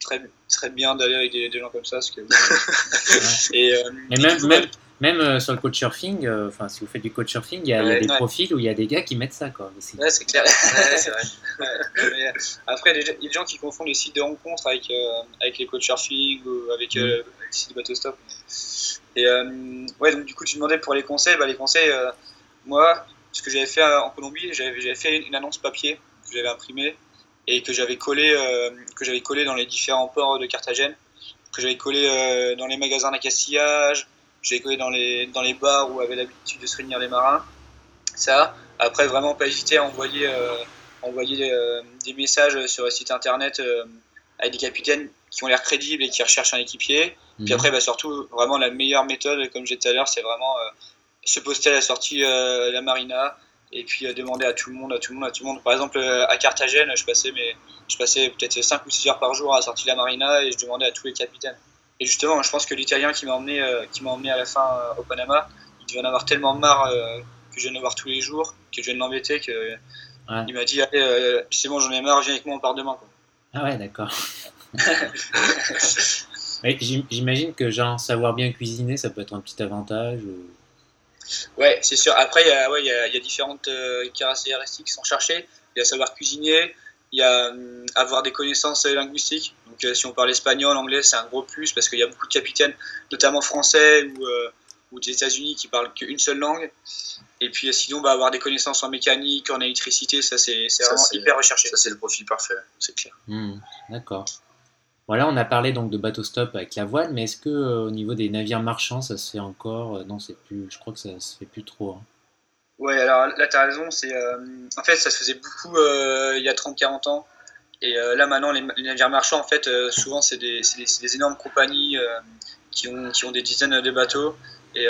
très très bien d'aller avec des, gens comme ça parce que. et, euh, même, même, même sur le coach surfing, enfin si vous faites du coach surfing, il y a, des profils où il y a des gars qui mettent ça quoi. Ouais, c'est clair. c'est vrai. après, il y a des gens qui confondent les sites de rencontres avec avec les coach surfing ou avec, mm. avec les sites de bateau stop. Et euh, ouais, donc du coup, tu demandais pour les conseils. Bah, les conseils, euh, moi, ce que j'avais fait en Colombie, j'avais fait une annonce papier que j'avais imprimée. et que j'avais collé, collé dans les différents ports de Carthagène, que j'avais collé dans les magasins d'accastillage, j'avais collé dans les, dans les bars où avaient l'habitude de se réunir les marins. Ça, après, vraiment pas hésiter à envoyer, envoyer des messages sur le site internet avec des capitaines qui ont l'air crédibles et qui recherchent un équipier. Puis mhm. après, bah, surtout, vraiment la meilleure méthode, comme j'ai dit tout à l'heure, c'est vraiment euh, se poster à la sortie de euh, la marina et puis euh, demander à tout le monde, à tout le monde, à tout le monde. Par exemple, à Carthagène, je passais, mais, je passais peut-être 5 ou 6 heures par jour à la sortie de la marina et je demandais à tous les capitaines. Et justement, je pense que l'Italien qui m'a emmené, qui m'a emmené à la fin au Panama, il devait en avoir tellement marre que je viens de voir tous les jours, que je viens de l'embêter, que il m'a dit c'est bon, j'en ai marre, viens avec moi, on part demain. Quoi. Ah ouais, d'accord. J'imagine que genre savoir bien cuisiner, ça peut être un petit avantage. Ou... Ouais, c'est sûr. Après, il y, a, ouais, y, a, y a différentes euh, caractéristiques qui sont cherchées. Il y a savoir cuisiner, il y a euh, avoir des connaissances linguistiques. Donc, euh, si on parle espagnol, anglais, c'est un gros plus parce qu'il y a beaucoup de capitaines, notamment français ou, ou des États-Unis, qui parlent qu'une seule langue. Et puis, sinon, bah, avoir des connaissances en mécanique, en électricité, ça, c'est vraiment hyper recherché. Ça, c'est le profil parfait, c'est clair. Hmm, d'accord. Voilà, on a parlé donc de bateau stop avec la voile, mais est-ce que euh, au niveau des navires marchands, ça se fait encore euh, Non, c'est plus. Je crois que ça se fait plus trop. Hein. Ouais, alors là, tu as raison. C'est, euh, en fait, ça se faisait beaucoup il y a 30-40 ans. Et là, maintenant, les, navires marchands, en fait, souvent, c'est des, des, énormes compagnies qui, ont, qui ont des dizaines de bateaux. Et,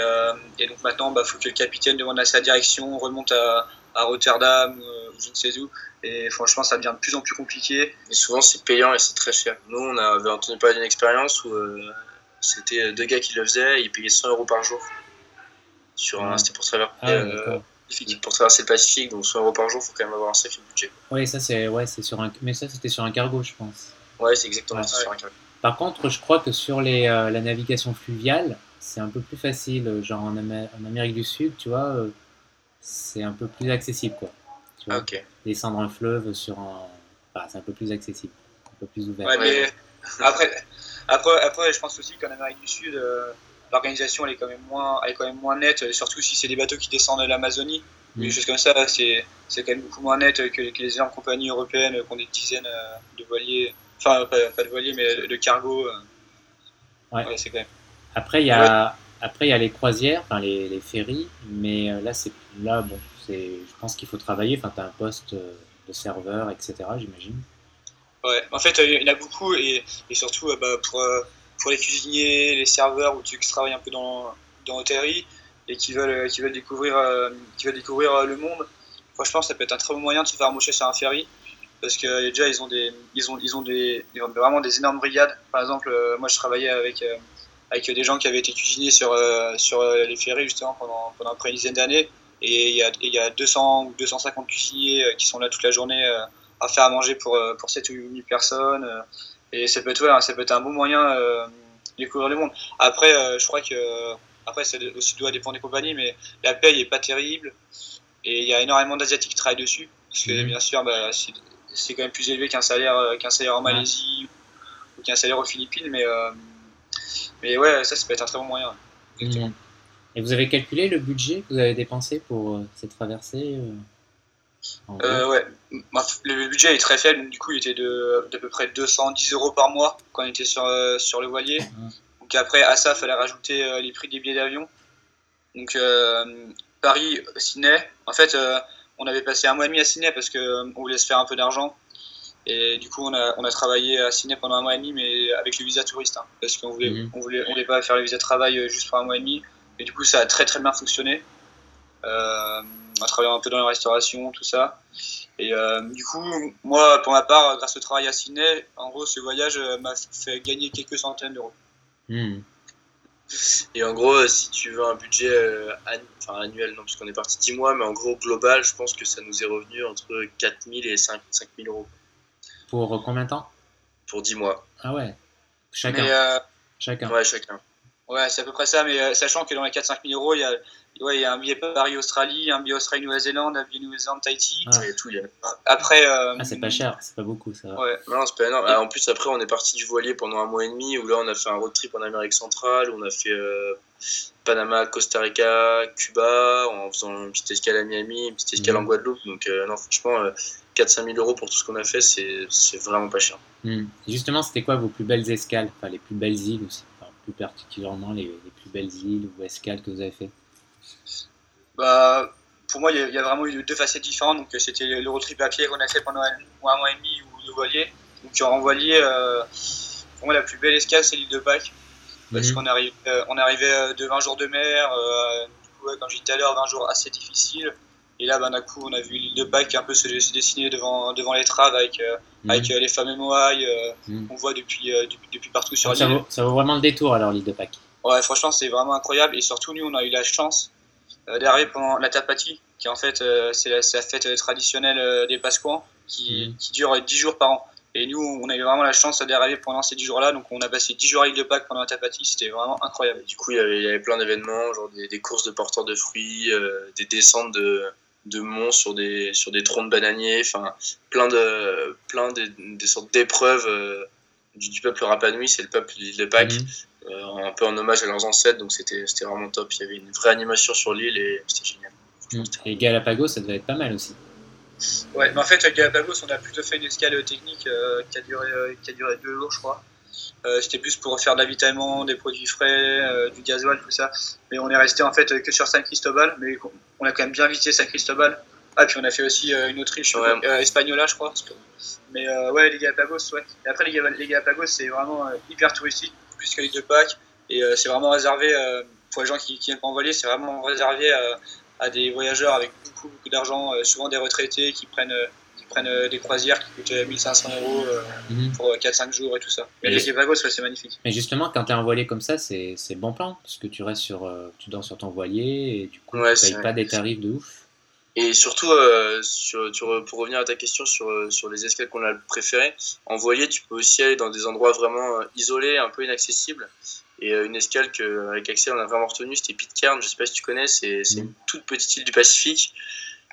et donc maintenant, il bah, faut que le capitaine demande à sa direction, remonte à, à Rotterdam, ou je ne sais où, et franchement, ça devient de plus en plus compliqué. Et souvent, c'est payant et c'est très cher. Nous, on avait entendu parler d'une expérience où euh, c'était deux gars qui le faisaient et ils payaient 100 euros par jour. Sur C'était pour traverser. Ah, euh, pour traverser le Pacifique, donc 100 euros par jour, il faut quand même avoir un sacré budget. Oui, ça c'est ouais, sur un, mais ça c'était sur un cargo, je pense. Ouais, c'est exactement ça sur un cargo. Par contre, je crois que sur les, euh, la navigation fluviale, c'est un peu plus facile. Genre en, en, Amérique du Sud, tu vois, c'est un peu plus accessible, quoi. Ah, Descendre un fleuve sur un. c'est un peu plus accessible, un peu plus ouvert. mais après, après, après, je pense aussi qu'en Amérique du Sud, euh, l'organisation elle est quand même moins, elle est quand même moins nette, surtout si c'est des bateaux qui descendent de l'Amazonie. Mm. Des choses comme ça, c'est, quand même beaucoup moins net que, les énormes compagnies européennes qui ont des dizaines euh, de voiliers, enfin pas, de voiliers, mais de cargo. Euh. Ouais. c'est quand même. Après, il y a, après, il y a les croisières, enfin les, les ferries, mais là, c'est là, bon, je pense qu'il faut travailler. Enfin, tu as un poste euh, de serveur, etc., j'imagine. Ouais, en fait, il y en a beaucoup et, et surtout euh, bah, pour, euh, pour les cuisiniers, les serveurs ou ceux qui travaillent un peu dans, dans l'hôtellerie et qui veulent, qui veulent découvrir, qui veulent découvrir le monde. Franchement, ça peut être un très bon moyen de se faire embaucher sur un ferry parce que déjà ils ont des, ils ont, ils ont des, vraiment des énormes brigades. Par exemple, moi je travaillais avec, avec des gens qui avaient été cuisinés sur, sur les ferries justement pendant, pendant près une dizaine d'années et il y a, y a 200 ou 250 cuisiniers euh, qui sont là toute la journée euh, à faire à manger pour, euh, pour 7 ou 8 personnes. Et ça peut être, ouais, ça peut être un bon moyen de découvrir le monde. Après, je crois que après, ça aussi doit dépendre des compagnies, mais la paye est pas terrible. Et il y a énormément d'Asiatiques qui travaillent dessus. Parce que mhm. bien sûr, bah, c'est quand même plus élevé qu'un salaire, qu'un salaire en Malaisie ou qu'un salaire aux Philippines. Mais, mais ouais, ça, ça peut être un très bon moyen. Mhm. Et vous avez calculé le budget que vous avez dépensé pour euh, cette traversée euh, euh Ouais, le budget est très faible, du coup il était de d'à peu près 210 euros par mois quand on était sur, euh, sur le voilier. Ah. Donc après, à ça, il fallait rajouter les prix des billets d'avion. Donc Paris-Sydney, en fait, on avait passé un mois et demi à Sydney parce qu'on voulait se faire un peu d'argent. Et du coup, on a, on a travaillé à Sydney pendant un mois et demi, mais avec le visa touriste. Hein, parce qu'on voulait, mhm. on voulait, on voulait pas faire le visa travail juste pour un mois et demi. Et du coup, ça a très très bien fonctionné. Euh, on a travaillé un peu dans la restauration, tout ça. Et euh, du coup, moi, pour ma part, grâce au travail à Sydney, en gros, ce voyage euh, m'a fait gagner quelques centaines d'euros. Hmm. Et en gros, si tu veux un budget annuel, non, puisqu'on est parti 10 mois, mais en gros, global, je pense que ça nous est revenu entre 4000 et 5000 euros. Pour combien de temps? Pour 10 mois. Ah ouais Chacun Chacun. Ouais, chacun. Ouais, c'est à peu près ça, mais euh, sachant que dans les 4-5 000 euros, il y a, ouais, il y a un billet Paris-Australie, un billet Australie-Nouvelle-Zélande, un billet Nouvelle-Zélande-Tahiti. Ah. tout, il y a... Après. Euh, ah, c'est pas cher, c'est pas beaucoup ça. Ouais. Non, c'est pas énorme. En plus, après, on est parti du voilier pendant un mois et demi, où là, on a fait un road trip en Amérique centrale, où on a fait euh, Panama, Costa Rica, Cuba, en faisant une petite escale à Miami, une petite escale en mhm. Guadeloupe. Donc, non, franchement, 4-5 000 euros pour tout ce qu'on a fait, c'est vraiment pas cher. Hmm. Justement, c'était quoi vos plus belles escales? Enfin, les plus belles îles aussi, plus particulièrement les, les, plus belles îles ou escales que vous avez fait? Bah, Pour moi, il y, a vraiment eu deux facettes différentes. Donc, c'était le road trip à pied qu'on a fait pendant un, mois et demi ou le voilier. Donc, en voilier, euh, pour moi, la plus belle escale, c'est l'île de Pâques. Parce mhm. qu'on arrive, euh, on arrivait euh, de 20 jours de mer, du coup, comme je disais tout à l'heure, 20 jours assez difficiles. Et là, ben, d'un coup, on a vu l'île de Pâques un peu se, dessiner devant, devant les traves avec, mhm. avec les fameux moailles mhm. qu'on voit depuis, depuis, partout sur l'île. Ça, ça vaut vraiment le détour alors, l'île de Pâques Ouais, franchement, c'est vraiment incroyable. Et surtout, nous, on a eu la chance euh, d'arriver pendant la Tapati, qui en fait euh, c'est la, fête traditionnelle euh, des Pasquans, qui, mhm. qui, dure 10 jours par an. Et nous, on a eu vraiment la chance d'arriver pendant ces 10 jours-là, donc on a passé 10 jours à l'île de Pâques pendant la Tapati, c'était vraiment incroyable. du coup, il y avait, il y avait plein d'événements, genre des, courses de porteurs de fruits, des descentes de, de monts sur des, sur des troncs de bananiers, enfin plein de, plein des sortes d'épreuves du, peuple Rapanui, c'est le peuple de l'île de Pâques. Mhm. Euh, un peu en hommage à leurs ancêtres, donc c'était vraiment top. Il y avait une vraie animation sur l'île et c'était génial. Mm. Et Galapagos, ça devait être pas mal aussi. Ouais, mais en fait, à Galapagos, on a plutôt fait une escale technique euh, qui, a duré, euh, qui a duré deux jours, je crois. c'était plus pour faire de l'avitaillement, des produits frais, du gasoil, tout ça. Mais on est resté en fait que sur San Cristobal, mais on a quand même bien visité San Cristobal. Ah, puis on a fait aussi une Autriche, ouais. Espagnola, je crois. Mais ouais, les Galapagos, ouais. Et après, les, les Galapagos, c'est vraiment hyper touristique plus que l'île de Pâques. Et euh, c'est vraiment réservé, euh, pour les gens qui, qui pas envoyer, c'est vraiment réservé euh, à, des voyageurs avec beaucoup, beaucoup d'argent, souvent des retraités qui prennent prennent des croisières qui coûtent 1500 euros mhm. pour 4-5 jours et tout ça. Mais les Galapagos, c'est magnifique. Mais justement, quand tu es en voilier comme ça, c'est bon plan, parce que tu restes sur, tu dors sur ton voilier et du coup, tu ne payes pas des tarifs de ouf. Et surtout, sur, pour revenir à ta question sur, sur les escales qu'on a préférées, en voilier, tu peux aussi aller dans des endroits vraiment isolés, un peu inaccessibles. Et euh, une escale qu'avec Axel on a vraiment retenu, c'était Pitcairn, je sais pas si tu connais, c'est mm. une toute petite île du Pacifique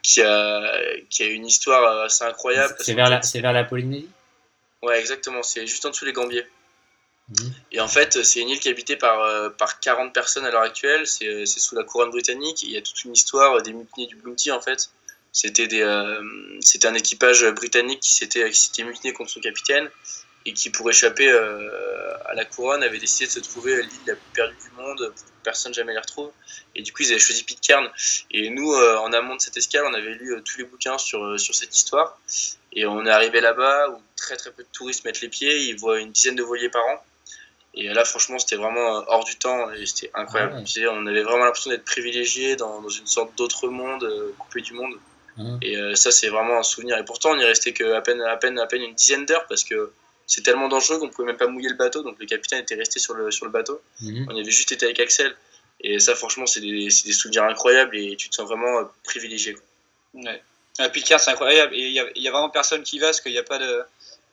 qui a, qui a une histoire assez incroyable. C'est vers, la, vers la Polynésie? Ouais, exactement, c'est juste en dessous les Gambiers. Et en fait, c'est une île qui est habitée par, euh, par 40 personnes à l'heure actuelle, c'est sous la couronne britannique, il y a toute une histoire des mutinées du Bounty en fait. C'était euh, un équipage britannique qui s'était mutiné contre son capitaine et qui, pour échapper euh, à la couronne, avait décidé de se trouver l'île la plus perdue du monde, pour que personne jamais les retrouve. Et du coup, ils avaient choisi Pitcairn. Et nous, euh, en amont de cette escale, on avait lu euh, tous les bouquins sur, sur cette histoire. Et on est arrivé là-bas où très très peu de touristes mettent les pieds, ils voient une dizaine de voiliers par an. Et là, franchement, c'était vraiment hors du temps et c'était incroyable. Ah on avait vraiment l'impression d'être privilégié dans, dans, une sorte d'autre monde, coupé du monde. Ah. Et ça, c'est vraiment un souvenir. Et pourtant, on n'y restait qu'à peine, à peine, à peine une dizaine d'heures parce que c'est tellement dangereux qu'on pouvait même pas mouiller le bateau. Donc le capitaine était resté sur le, sur le bateau. Mhm. On y avait juste été avec Axel. Et ça, franchement, c'est des, des, souvenirs incroyables et tu te sens vraiment euh, privilégié. Ouais. À Pitcairn, c'est incroyable. Et il y, a vraiment personne qui va parce qu'il n'y a pas de.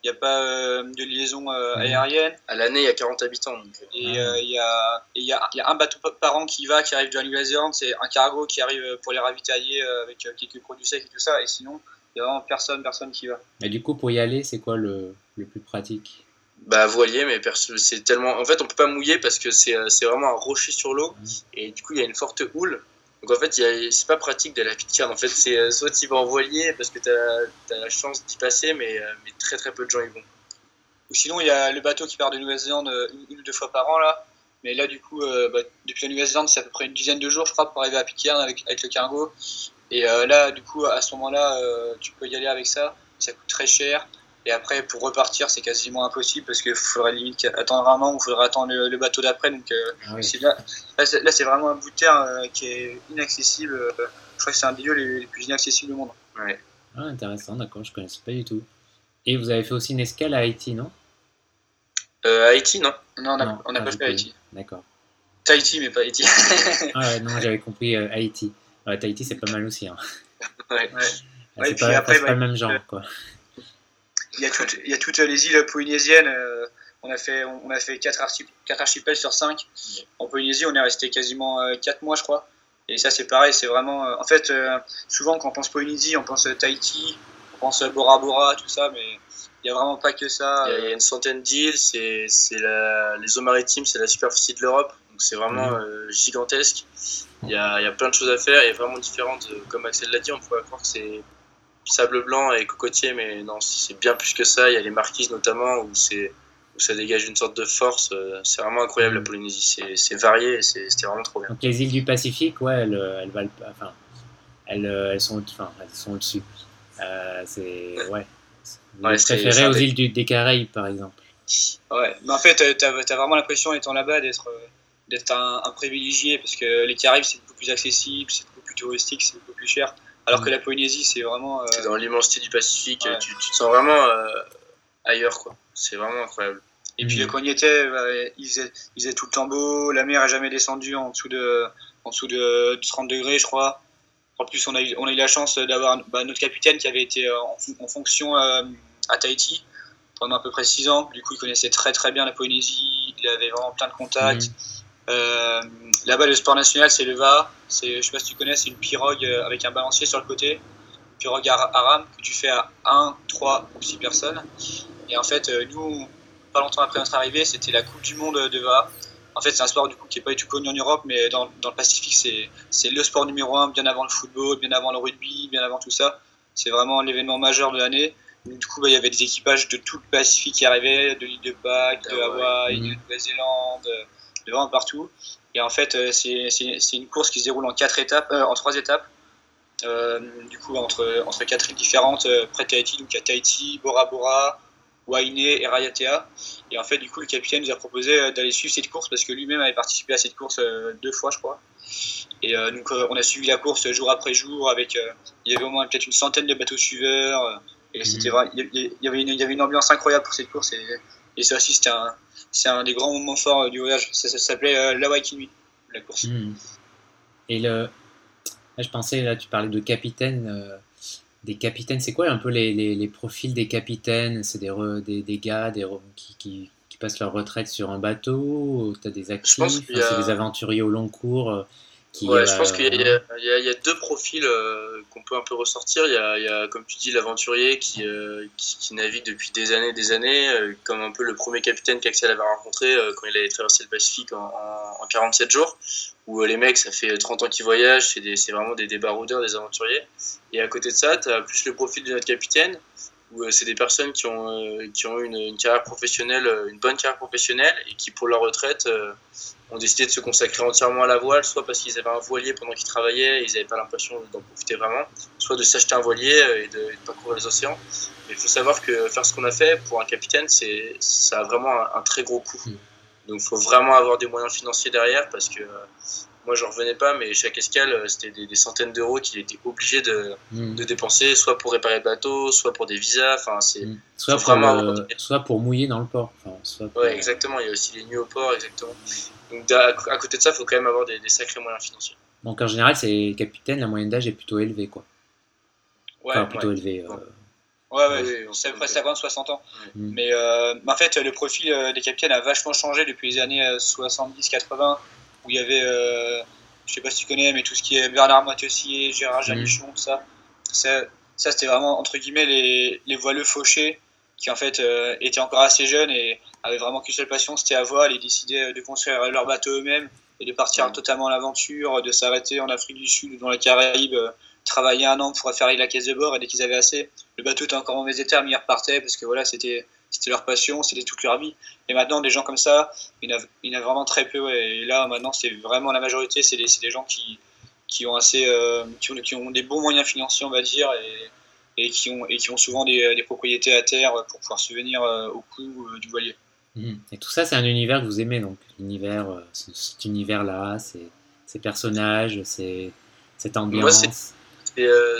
Il y a pas euh, de liaison euh, mhm. aérienne. À l'année, il y a 40 habitants. Et il y, a, y, a, y, a, un bateau par an qui va, qui arrive de la Nouvelle-Zélande. C'est un cargo qui arrive pour les ravitailler avec quelques produits secs et tout ça. Et sinon, il n'y a vraiment personne, personne qui va. Et du coup, pour y aller, c'est quoi le, le, plus pratique? Bah, voilier, mais c'est tellement. En fait, on peut pas mouiller parce que c'est vraiment un rocher sur l'eau. Mmh. Et du coup, il y a une forte houle. Donc en fait, c'est pas pratique d'aller à Pitcairn. En fait, c'est euh, soit tu vas en voilier parce que tu as, la chance d'y passer, mais, euh, mais, très très peu de gens y vont. Ou sinon, il y a le bateau qui part de Nouvelle-Zélande euh, une, ou deux fois par an là. Mais là, du coup, bah, depuis la Nouvelle-Zélande, c'est à peu près une dizaine de jours, je crois, pour arriver à Pitcairn avec, avec le cargo. Et euh, là, du coup, à ce moment-là, euh, tu peux y aller avec ça. Ça coûte très cher. Et après, pour repartir, c'est quasiment impossible parce qu'il faudrait limite attendre un an ou il faudrait attendre le, bateau d'après. Donc euh, ah là, là, c'est vraiment un bout de terre qui est inaccessible. je crois que c'est un des lieux les, plus inaccessibles du monde. Ouais. Ah, intéressant, d'accord, je ne connaissais pas du tout. Et vous avez fait aussi une escale à Haïti, non? Haïti, non. Non, on n'a pas fait Haïti. D'accord. Tahiti, mais pas Haïti. ah ouais, non, j'avais compris Haïti. Tahiti, c'est pas mal aussi. Hein. ouais. ouais. c'est pas, après, pas le même genre. Quoi. Il, y a toutes, il y a toutes les îles polynésiennes. Euh, on a fait, on a fait 4, archipels sur 5. En Polynésie, on est resté quasiment 4 euh, mois, je crois. Et ça, c'est pareil. C'est vraiment. Euh, en fait, souvent, quand on pense Polynésie, on pense Tahiti, on pense Bora Bora, tout ça, mais il n'y a vraiment pas que ça. Il y a, une centaine d'îles. C'est, les eaux maritimes, c'est la superficie de l'Europe. Donc, c'est vraiment mmh. gigantesque. Il y, a, il y a, plein de choses à faire et vraiment différentes. Comme Axel l'a dit, on pourrait croire que c'est sable blanc et cocotier, mais non, c'est bien plus que ça. Il y a les marquises notamment où c'est où ça dégage une sorte de force. C'est vraiment incroyable la Polynésie. C'est varié c'était vraiment trop bien. Donc les îles du Pacifique, ouais, elles, elles valent, enfin, elles, elles sont, enfin, elles sont au-dessus. c'est ouais. Vous préférez aux îles du, des Caraïbes, par exemple. Ouais, mais en fait, tu as, vraiment l'impression, étant là-bas, d'être d'être un, un, privilégié parce que les Caraïbes, c'est beaucoup plus accessible, c'est beaucoup plus touristique, c'est beaucoup plus cher. Alors que la Polynésie, c'est vraiment. Euh... dans l'immensité du Pacifique, tu, te sens vraiment euh, ailleurs, quoi. C'est vraiment incroyable. Et puis, quand était, bah, il, faisait, il, faisait, tout le temps beau, la mer n'a jamais descendu en dessous de, en dessous de, 30 degrés, je crois. En plus, on a eu, on a eu la chance d'avoir bah, notre capitaine qui avait été euh, en, en fonction euh, à Tahiti pendant à peu près 6 ans. Du coup, il connaissait très très bien la Polynésie, il avait vraiment plein de contacts. Mmh. Euh, Là-bas, le sport national, c'est le VA. Je sais pas si tu connais, c'est une pirogue avec un balancier sur le côté. Une pirogue à, rame que tu fais à 1, 3 ou 6 personnes. Et en fait, nous, pas longtemps après notre arrivée, c'était la Coupe du Monde de VA. En fait, c'est un sport du coup qui n'est pas du tout connu en Europe, mais dans, dans le Pacifique, c'est le sport numéro 1, bien avant le football, bien avant le rugby, bien avant tout ça. C'est vraiment l'événement majeur de l'année. Du coup, bah, il y avait des équipages de tout le Pacifique qui arrivaient, de l'île de Pâques, de Hawaï, de mmh. Nouvelle-Zélande, de vraiment partout. Et en fait, euh, c'est une course qui se déroule en quatre étapes, euh, en trois étapes. Euh, du coup, entre, entre quatre îles différentes près de Tahiti, donc il y a Tahiti, Bora Bora, Wainé et Rayatea. Et en fait, du coup, le capitaine nous a proposé d'aller suivre cette course parce que lui-même avait participé à cette course deux fois, je crois. Et donc, on a suivi la course jour après jour avec. il y avait au moins peut-être une centaine de bateaux suiveurs. et c'était mmh. il, y avait une, il y avait une ambiance incroyable pour cette course. Et, et ça aussi, c'était un, c'est un des grands moments forts euh, du voyage. Ça, s'appelait euh, la Waikini, la course. Hmm. Et le, là, je pensais, là, tu parlais de capitaine. Euh, des capitaines, c'est quoi un peu les, les, profils des capitaines? C'est des, des, des, gars des, qui, qui, qui, passent leur retraite sur un bateau Tu as des actifs? C'est des aventuriers au long cours ouais, je pense qu'il y, y, a deux profils euh, qu'on peut un peu ressortir. Il y a, il y a comme tu dis, l'aventurier qui, euh, qui, navigue depuis des années des années, euh, comme un peu le premier capitaine qu'Axel avait rencontré quand il avait traversé le Pacifique en, en, 47 jours, où les mecs, ça fait 30 ans qu'ils voyagent, c'est vraiment des, des baroudeurs, des aventuriers. Et à côté de ça, tu as plus le profil de notre capitaine, où c'est des personnes qui ont, ont une, carrière professionnelle, une bonne carrière professionnelle, et qui pour leur retraite ont décidé de se consacrer entièrement à la voile, soit parce qu'ils avaient un voilier pendant qu'ils travaillaient et ils n'avaient pas l'impression d'en profiter vraiment, soit de s'acheter un voilier et de, parcourir les océans. Mais il faut savoir que faire ce qu'on a fait pour un capitaine, c'est, ça a vraiment un, très gros coût. Donc il faut vraiment avoir des moyens financiers derrière parce que euh, moi je revenais pas, mais chaque escale euh, c'était des, centaines d'euros qu'il était obligé de, mm. de, dépenser, soit pour réparer le bateau, soit pour des visas. Enfin, c'est mm. soit, pour vraiment soit pour mouiller dans le port. Enfin, soit Ouais, exactement. Il y a aussi les nuits au port, exactement. Donc à, côté de ça, il faut quand même avoir des, sacrés moyens financiers. Donc en général, c'est capitaine, la moyenne d'âge est plutôt élevée, quoi. Ouais, plutôt élevée. Euh, ouais, ouais, c'est près 50-60 ans. Mm. Mais euh, en fait, le profil euh, des capitaines a vachement changé depuis les années 70-80, où il y avait, je sais pas si tu connais, mais tout ce qui est Bernard Matessier, Gérard mm. Janichon, tout ça. Ça, ça c'était vraiment, entre guillemets, les, les voileux fauchés, qui en fait étaient encore assez jeunes et avaient vraiment qu'une seule passion, c'était à voile et décidaient de construire leur bateau eux-mêmes et de partir totalement à l'aventure, de s'arrêter en Afrique du Sud ou dans la Caraïbe, euh, travailler un an pour faire la caisse de bord et dès qu'ils avaient assez, le bateau était encore en mauvais état, mais ils repartaient parce que voilà, c'était c'était leur passion, c'était toute leur vie. Et maintenant, des gens comme ça, il y en a, il y en a vraiment très peu. Et là, maintenant, c'est vraiment la majorité, c'est des, des, gens qui, qui ont assez, euh, qui, ont, qui, ont, des bons moyens financiers, on va dire, et, et qui ont, et qui ont souvent des, des propriétés à terre pour pouvoir subvenir euh, au coût du voilier. Mhm. Et tout ça, c'est un univers que vous aimez, donc l'univers, euh, cet univers-là, ces, personnages, cette ambiance. Euh,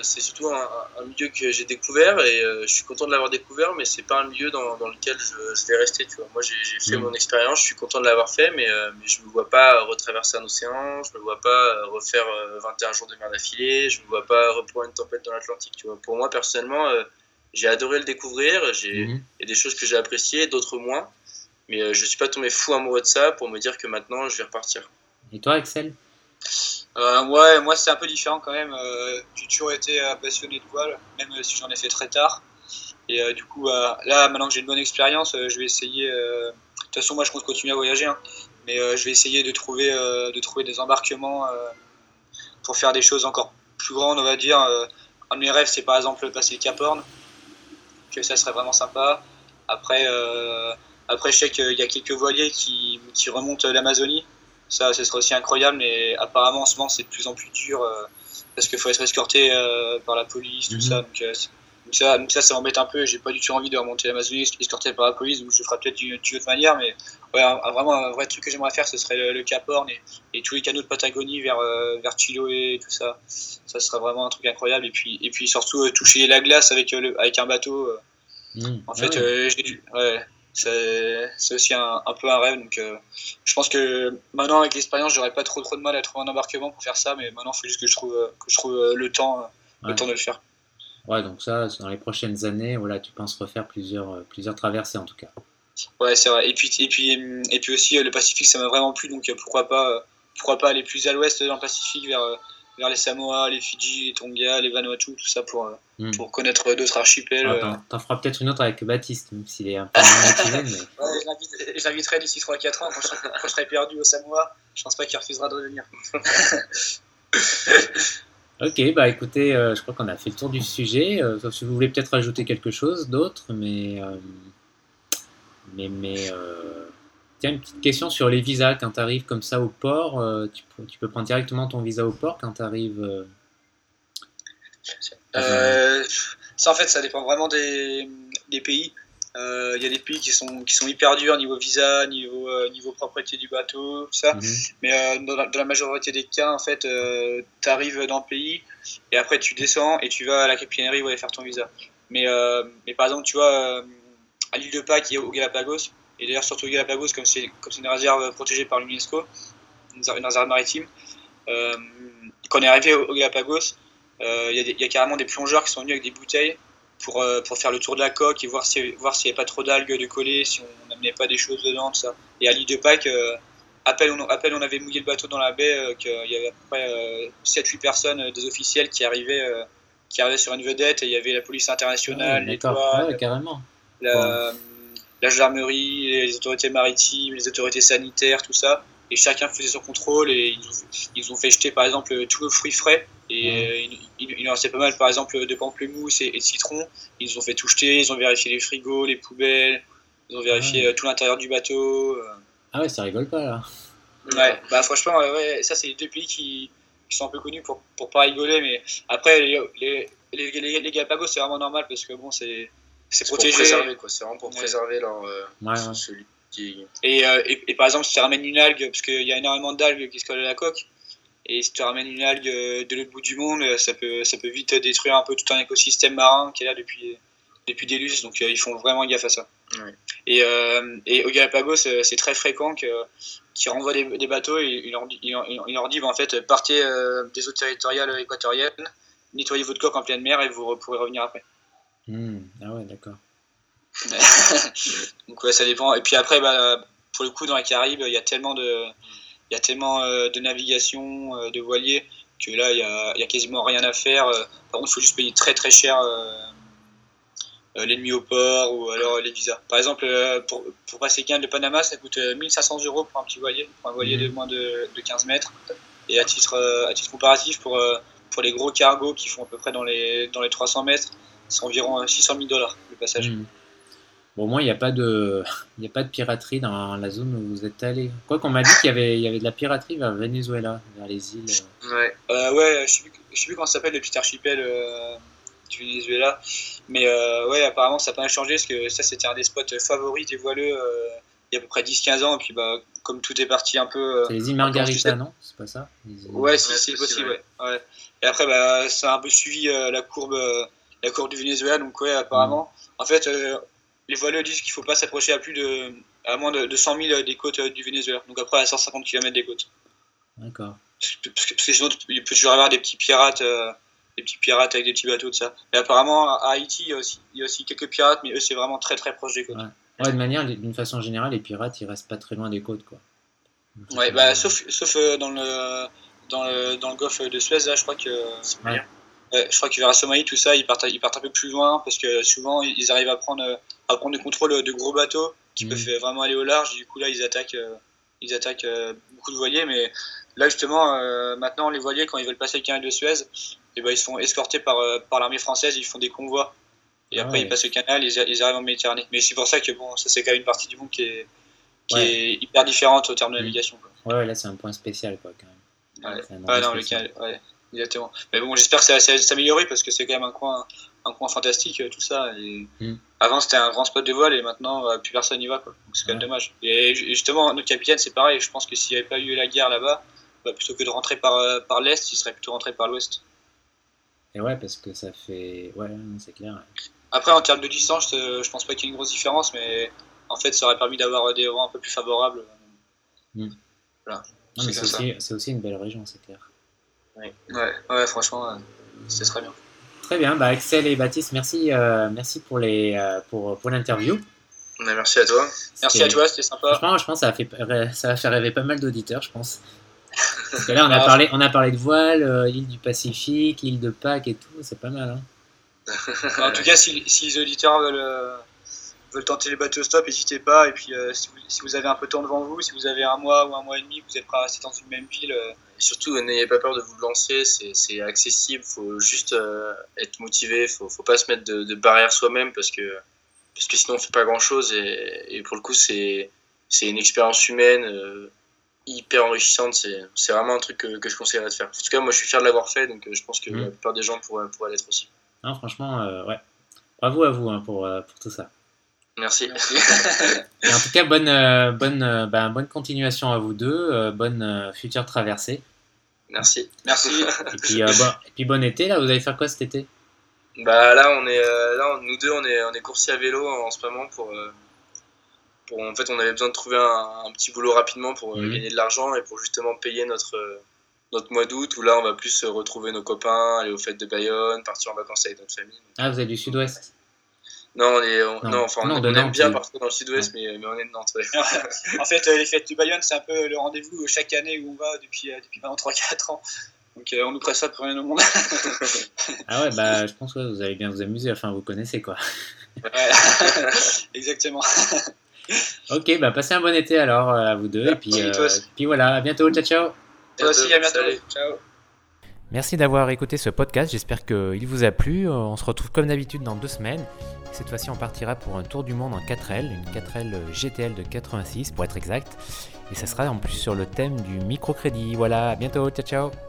c'est surtout un, milieu que j'ai découvert et euh, je suis content de l'avoir découvert, mais c'est pas un milieu dans, lequel je, vais rester. Tu vois. Moi, j'ai fait mhm. mon expérience, je suis content de l'avoir fait, mais, mais je me vois pas retraverser un océan, je me vois pas refaire 21 jours de mer d'affilée, je me vois pas reprendre une tempête dans l'Atlantique. Pour moi, personnellement, j'ai adoré le découvrir. Mhm. Il y a des choses que j'ai appréciées, d'autres moins. Mais euh, je suis pas tombé fou amoureux de ça pour me dire que maintenant je vais repartir. Et toi, Axel? Euh, ouais, moi c'est un peu différent quand même. Euh, j'ai toujours été passionné de voile, même si j'en ai fait très tard. Et du coup, là, maintenant que j'ai une bonne expérience, je vais essayer. de toute façon, moi je compte continuer à voyager, hein. mais je vais essayer de trouver, de trouver des embarquements pour faire des choses encore plus grandes, on va dire un de mes rêves, c'est par exemple passer le Cap Horn, que ça serait vraiment sympa. Après, après je sais qu'il y a quelques voiliers qui remontent l'Amazonie. Ça, ce serait aussi incroyable, mais apparemment en ce moment c'est de plus en plus dur parce qu'il faut être escorté par la police, tout mhm. ça. Donc, donc ça, ça, ça m'embête un peu. J'ai pas du tout envie de remonter l'Amazonie escorté par la police. Donc je ferai peut-être d'une autre manière. Mais ouais, vraiment, un vrai truc que j'aimerais faire, ce serait le, Cap Horn et, tous les canaux de Patagonie vers, euh, vers Chiloé et tout ça. Ça serait vraiment un truc incroyable. Et puis, et puis surtout, euh, toucher la glace avec, euh, avec un bateau. Mmh. En fait, ouais. C'est aussi un, un, peu un rêve. Donc, je pense que maintenant, avec l'expérience, j'aurais pas trop, trop de mal à trouver un embarquement pour faire ça. Mais maintenant, il faut juste que je trouve, que je trouve le, temps, le temps de le faire. Ouais, donc ça, dans les prochaines années, voilà, tu penses refaire plusieurs, euh, plusieurs traversées en tout cas. Ouais, c'est vrai. Et puis, et puis, et puis aussi, euh, le Pacifique, ça m'a vraiment plu, donc euh, pourquoi pas, pourquoi pas aller plus à l'ouest dans le Pacifique, vers, vers les Samoa, les Fidji, les Tonga, les Vanuatu, tout ça pour, hmm. pour connaître d'autres archipels. Ah, T'en feras peut-être une autre avec Baptiste, même s'il est un peu motivé. Mais... Ouais, je l'inviterai d'ici 3-4 ans, quand je, serai perdu au Samoa. Je pense pas qu'il refusera de revenir. Ok, bah écoutez, euh, je crois qu'on a fait le tour du sujet. Euh, sauf si vous voulez peut-être ajouter quelque chose d'autre, mais. Euh, mais. mais Tiens, une petite question sur les visas. Quand tu arrives comme ça au port, tu, peux, tu peux prendre directement ton visa au port quand tu arrives. Ça, en fait, ça dépend vraiment des, des pays. Il euh, y a des pays qui sont, qui sont hyper durs niveau visa, niveau, euh, niveau propriété du bateau, tout ça. Mhm. Mais euh, dans, la, majorité des cas, en fait, tu arrives dans le pays et après tu descends et tu vas à la capitainerie où aller faire ton visa. Mais, mais par exemple, tu vois, à l'île de Pâques et au Galapagos, et d'ailleurs surtout au Galapagos, comme c'est une réserve protégée par l'UNESCO, une réserve maritime, quand on est arrivé au, Galapagos, il y, y, a carrément des plongeurs qui sont venus avec des bouteilles pour, euh, pour faire le tour de la coque et voir s'il voir n'y avait pas trop d'algues de coller, si on n'amenait pas des choses dedans, tout ça. Et à l'île de Pâques, euh, à, peine on, on, avait mouillé le bateau dans la baie, euh, qu'il y avait à peu près 7-8 personnes, des officiels qui arrivaient, qui arrivaient sur une vedette, et il y avait la police internationale, carrément. La, la gendarmerie, les autorités maritimes, les autorités sanitaires, tout ça et chacun faisait son contrôle et ils ont, fait jeter par exemple tous les fruits frais et euh, il, en restait pas mal. Par exemple de pamplemousse et, de citron ils ont fait tout jeter ils ont vérifié les frigos les poubelles ils ont vérifié euh, tout l'intérieur du bateau euh. ah ouais ça rigole pas là. Ouais bah franchement ouais, ça c'est les deux pays qui, sont un peu connus pour, pour pas rigoler mais après les, les, les, les Galapagos c'est vraiment normal parce que bon c'est c'est protégé. c'est vraiment pour préserver leur celui et, euh, et, et, par exemple, si tu ramènes une algue, parce qu'il y a énormément d'algues qui se collent à la coque, et si tu ramènes une algue euh, de l'autre bout du monde, euh, ça peut, ça peut vite détruire un peu tout un écosystème marin qui est là depuis, depuis des lustres, donc ils font vraiment gaffe à ça. Et, et, au Galapagos, c'est très fréquent qu'ils renvoient des, des, bateaux et ils leur, il leur dit bah, en fait, partez des eaux territoriales équatoriennes, nettoyez votre coque en pleine mer et vous pourrez revenir après. Hmm. Ah ouais, d'accord. Donc ouais, ça dépend. Et puis après, bah, pour le coup, dans les Caraïbes, il y a tellement de, il y a tellement euh, de navigation, euh, de voiliers, que là, il y a, y a quasiment rien à faire. Euh, par contre, il faut juste payer très très cher l'ennemi au port ou alors les visas. Par exemple, pour, pour passer Canal de Panama, ça coûte 1500 euros pour un petit voilier, pour un voilier de mhm. moins de, de 15 mètres. Et à titre, à titre comparatif, pour, pour les gros cargos qui font à peu près dans les, dans les 300 mètres, c'est environ 600 000 dollars le passage. Mhm. Bon, au moins, il n'y a, pas de... il a pas de piraterie dans la zone où vous êtes allé. Quoi qu'on m'a dit qu'il y avait, il y avait de la piraterie vers Venezuela, vers les îles. Ouais, euh, ouais je ne sais, sais, plus comment ça s'appelle le petit archipel euh, du Venezuela. Mais euh, ouais, apparemment, ça n'a pas changé parce que ça, c'était un des spots favoris des voileux il y a à peu près 10-15 ans. Et puis, bah, comme tout est parti un peu. c'est les îles Margarita, non? C'est pas ça? Ouais, si, c'est possible, ouais. Et après, bah, ça a un peu suivi la, courbe, la courbe du Venezuela. Donc, ouais, apparemment. Mm. En fait les voileux disent qu'il ne faut pas s'approcher à plus de à moins de, 100 000 des côtes euh, du Venezuela. Donc après à 150 km des côtes. D'accord. Parce, que, sinon il peut toujours y avoir des petits pirates, euh, des petits pirates avec des petits bateaux de ça. Et apparemment à Haïti il y a aussi, il y a aussi quelques pirates, mais eux c'est vraiment très très proche des côtes. Ouais, de manière, d'une façon générale, les pirates ils restent pas très loin des côtes quoi. Ouais, bah, sauf, sauf euh, dans le dans le, dans le golfe de Suez là, je crois que. Je crois que vers la Somalie, tout ça, ils partent, ils partent un peu plus loin parce que souvent ils arrivent à prendre à prendre le contrôle de gros bateaux qui peuvent mm. vraiment aller au large. Du coup, là, ils attaquent, euh, ils attaquent euh, beaucoup de voiliers. Mais là, justement, euh, maintenant, les voiliers, quand ils veulent passer le canal de Suez, et ben, ils se font escorter par, par l'armée française, ils font des convois. Et après, ils passent le canal, ils, ils arrivent en Méditerranée. Mais c'est pour ça que bon, ça c'est quand même une partie du monde qui est, qui est hyper différente au terme de mm. navigation. Quoi. Ouais, là c'est un point spécial quoi, quand même. Ouais, non, le canal, ouais, exactement. Mais bon, j'espère que ça va s'améliorer parce que c'est quand même un coin, un coin fantastique, tout ça. Et mm. Avant, c'était un grand spot de voile et maintenant, plus personne n'y va. Quoi. Donc c'est quand même dommage. Et justement, notre capitaine, c'est pareil. Je pense que s'il n'y avait pas eu la guerre là-bas, bah, plutôt que de rentrer par, par l'est, il serait plutôt rentré par l'ouest. Et ouais, parce que ça fait. Ouais, c'est clair. Après, en termes de distance, je pense pas qu'il y ait une grosse différence, mais en fait, ça aurait permis d'avoir des vents un peu plus favorables. Voilà. C'est aussi, une belle région, c'est clair. Ouais, ouais, franchement, euh, c'est très bien. Très bien, bah, Axel et Baptiste, merci, euh, merci pour, les, euh, pour, pour l'interview. Merci à toi. Merci à toi, c'était sympa. Franchement, je pense que ça, fait, ça va faire rêver pas mal d'auditeurs, je pense. Parce que là, on a, ah. parlé, on a parlé de voile, île du Pacifique, île de Pâques et tout, c'est pas mal. Hein. en tout cas, si, les auditeurs veulent, veulent tenter les bateaux stop, n'hésitez pas. Et puis, euh, si, vous, avez un peu de temps devant vous, si vous avez un mois ou un mois et demi, vous êtes prêt à rester dans une même ville. Euh, et surtout, n'ayez pas peur de vous lancer, c'est accessible, il faut juste euh, être motivé, il faut, faut pas se mettre de, de barrière soi-même parce que, parce que sinon on fait pas grand-chose. Et, et, pour le coup, c'est une expérience humaine hyper enrichissante. C'est vraiment un truc que, que, je conseillerais de faire. En tout cas, moi je suis fier de l'avoir fait, donc je pense que mmh. la plupart des gens pourraient, pourraient l'être aussi. Non, franchement, ouais. Bravo à vous hein, pour, pour tout ça. Merci. en tout cas, bonne, euh, bonne, euh, bah, bonne continuation à vous deux, euh, bonne future traversée. Merci. Merci. Et puis, bon, et puis bon été, là, vous allez faire quoi cet été? Bah là, on est, là, nous deux, on est, on est coursiers à vélo en ce moment pour, pour, en fait, on avait besoin de trouver un, petit boulot rapidement pour mhm. gagner de l'argent et pour justement payer notre, notre mois d'août où là, on va plus retrouver nos copains, aller aux fêtes de Bayonne, partir en vacances avec notre famille. Ah, vous êtes du sud-ouest? Non, on est, non. enfin, on, aime bien partir dans le sud-ouest, mais, mais, on est de Nantes. en fait, euh, les fêtes du Bayonne, c'est un peu le rendez-vous chaque année où on va depuis, euh, depuis 3-4 ans. Donc euh, on nous presse ça pour rien au monde. ah ouais, bah je pense que vous allez bien vous amuser, enfin vous connaissez quoi. ouais, exactement. ok, bah passez un bon été alors à vous deux. et puis, puis voilà, à bientôt, ciao ciao. Toi aussi, à bientôt. Ciao. Merci d'avoir écouté ce podcast, j'espère qu'il vous a plu. On se retrouve comme d'habitude dans deux semaines. Cette fois-ci, on partira pour un tour du monde en 4L, une 4L GTL de 86 pour être exact. Et ça sera en plus sur le thème du microcrédit. Voilà, à bientôt, ciao ciao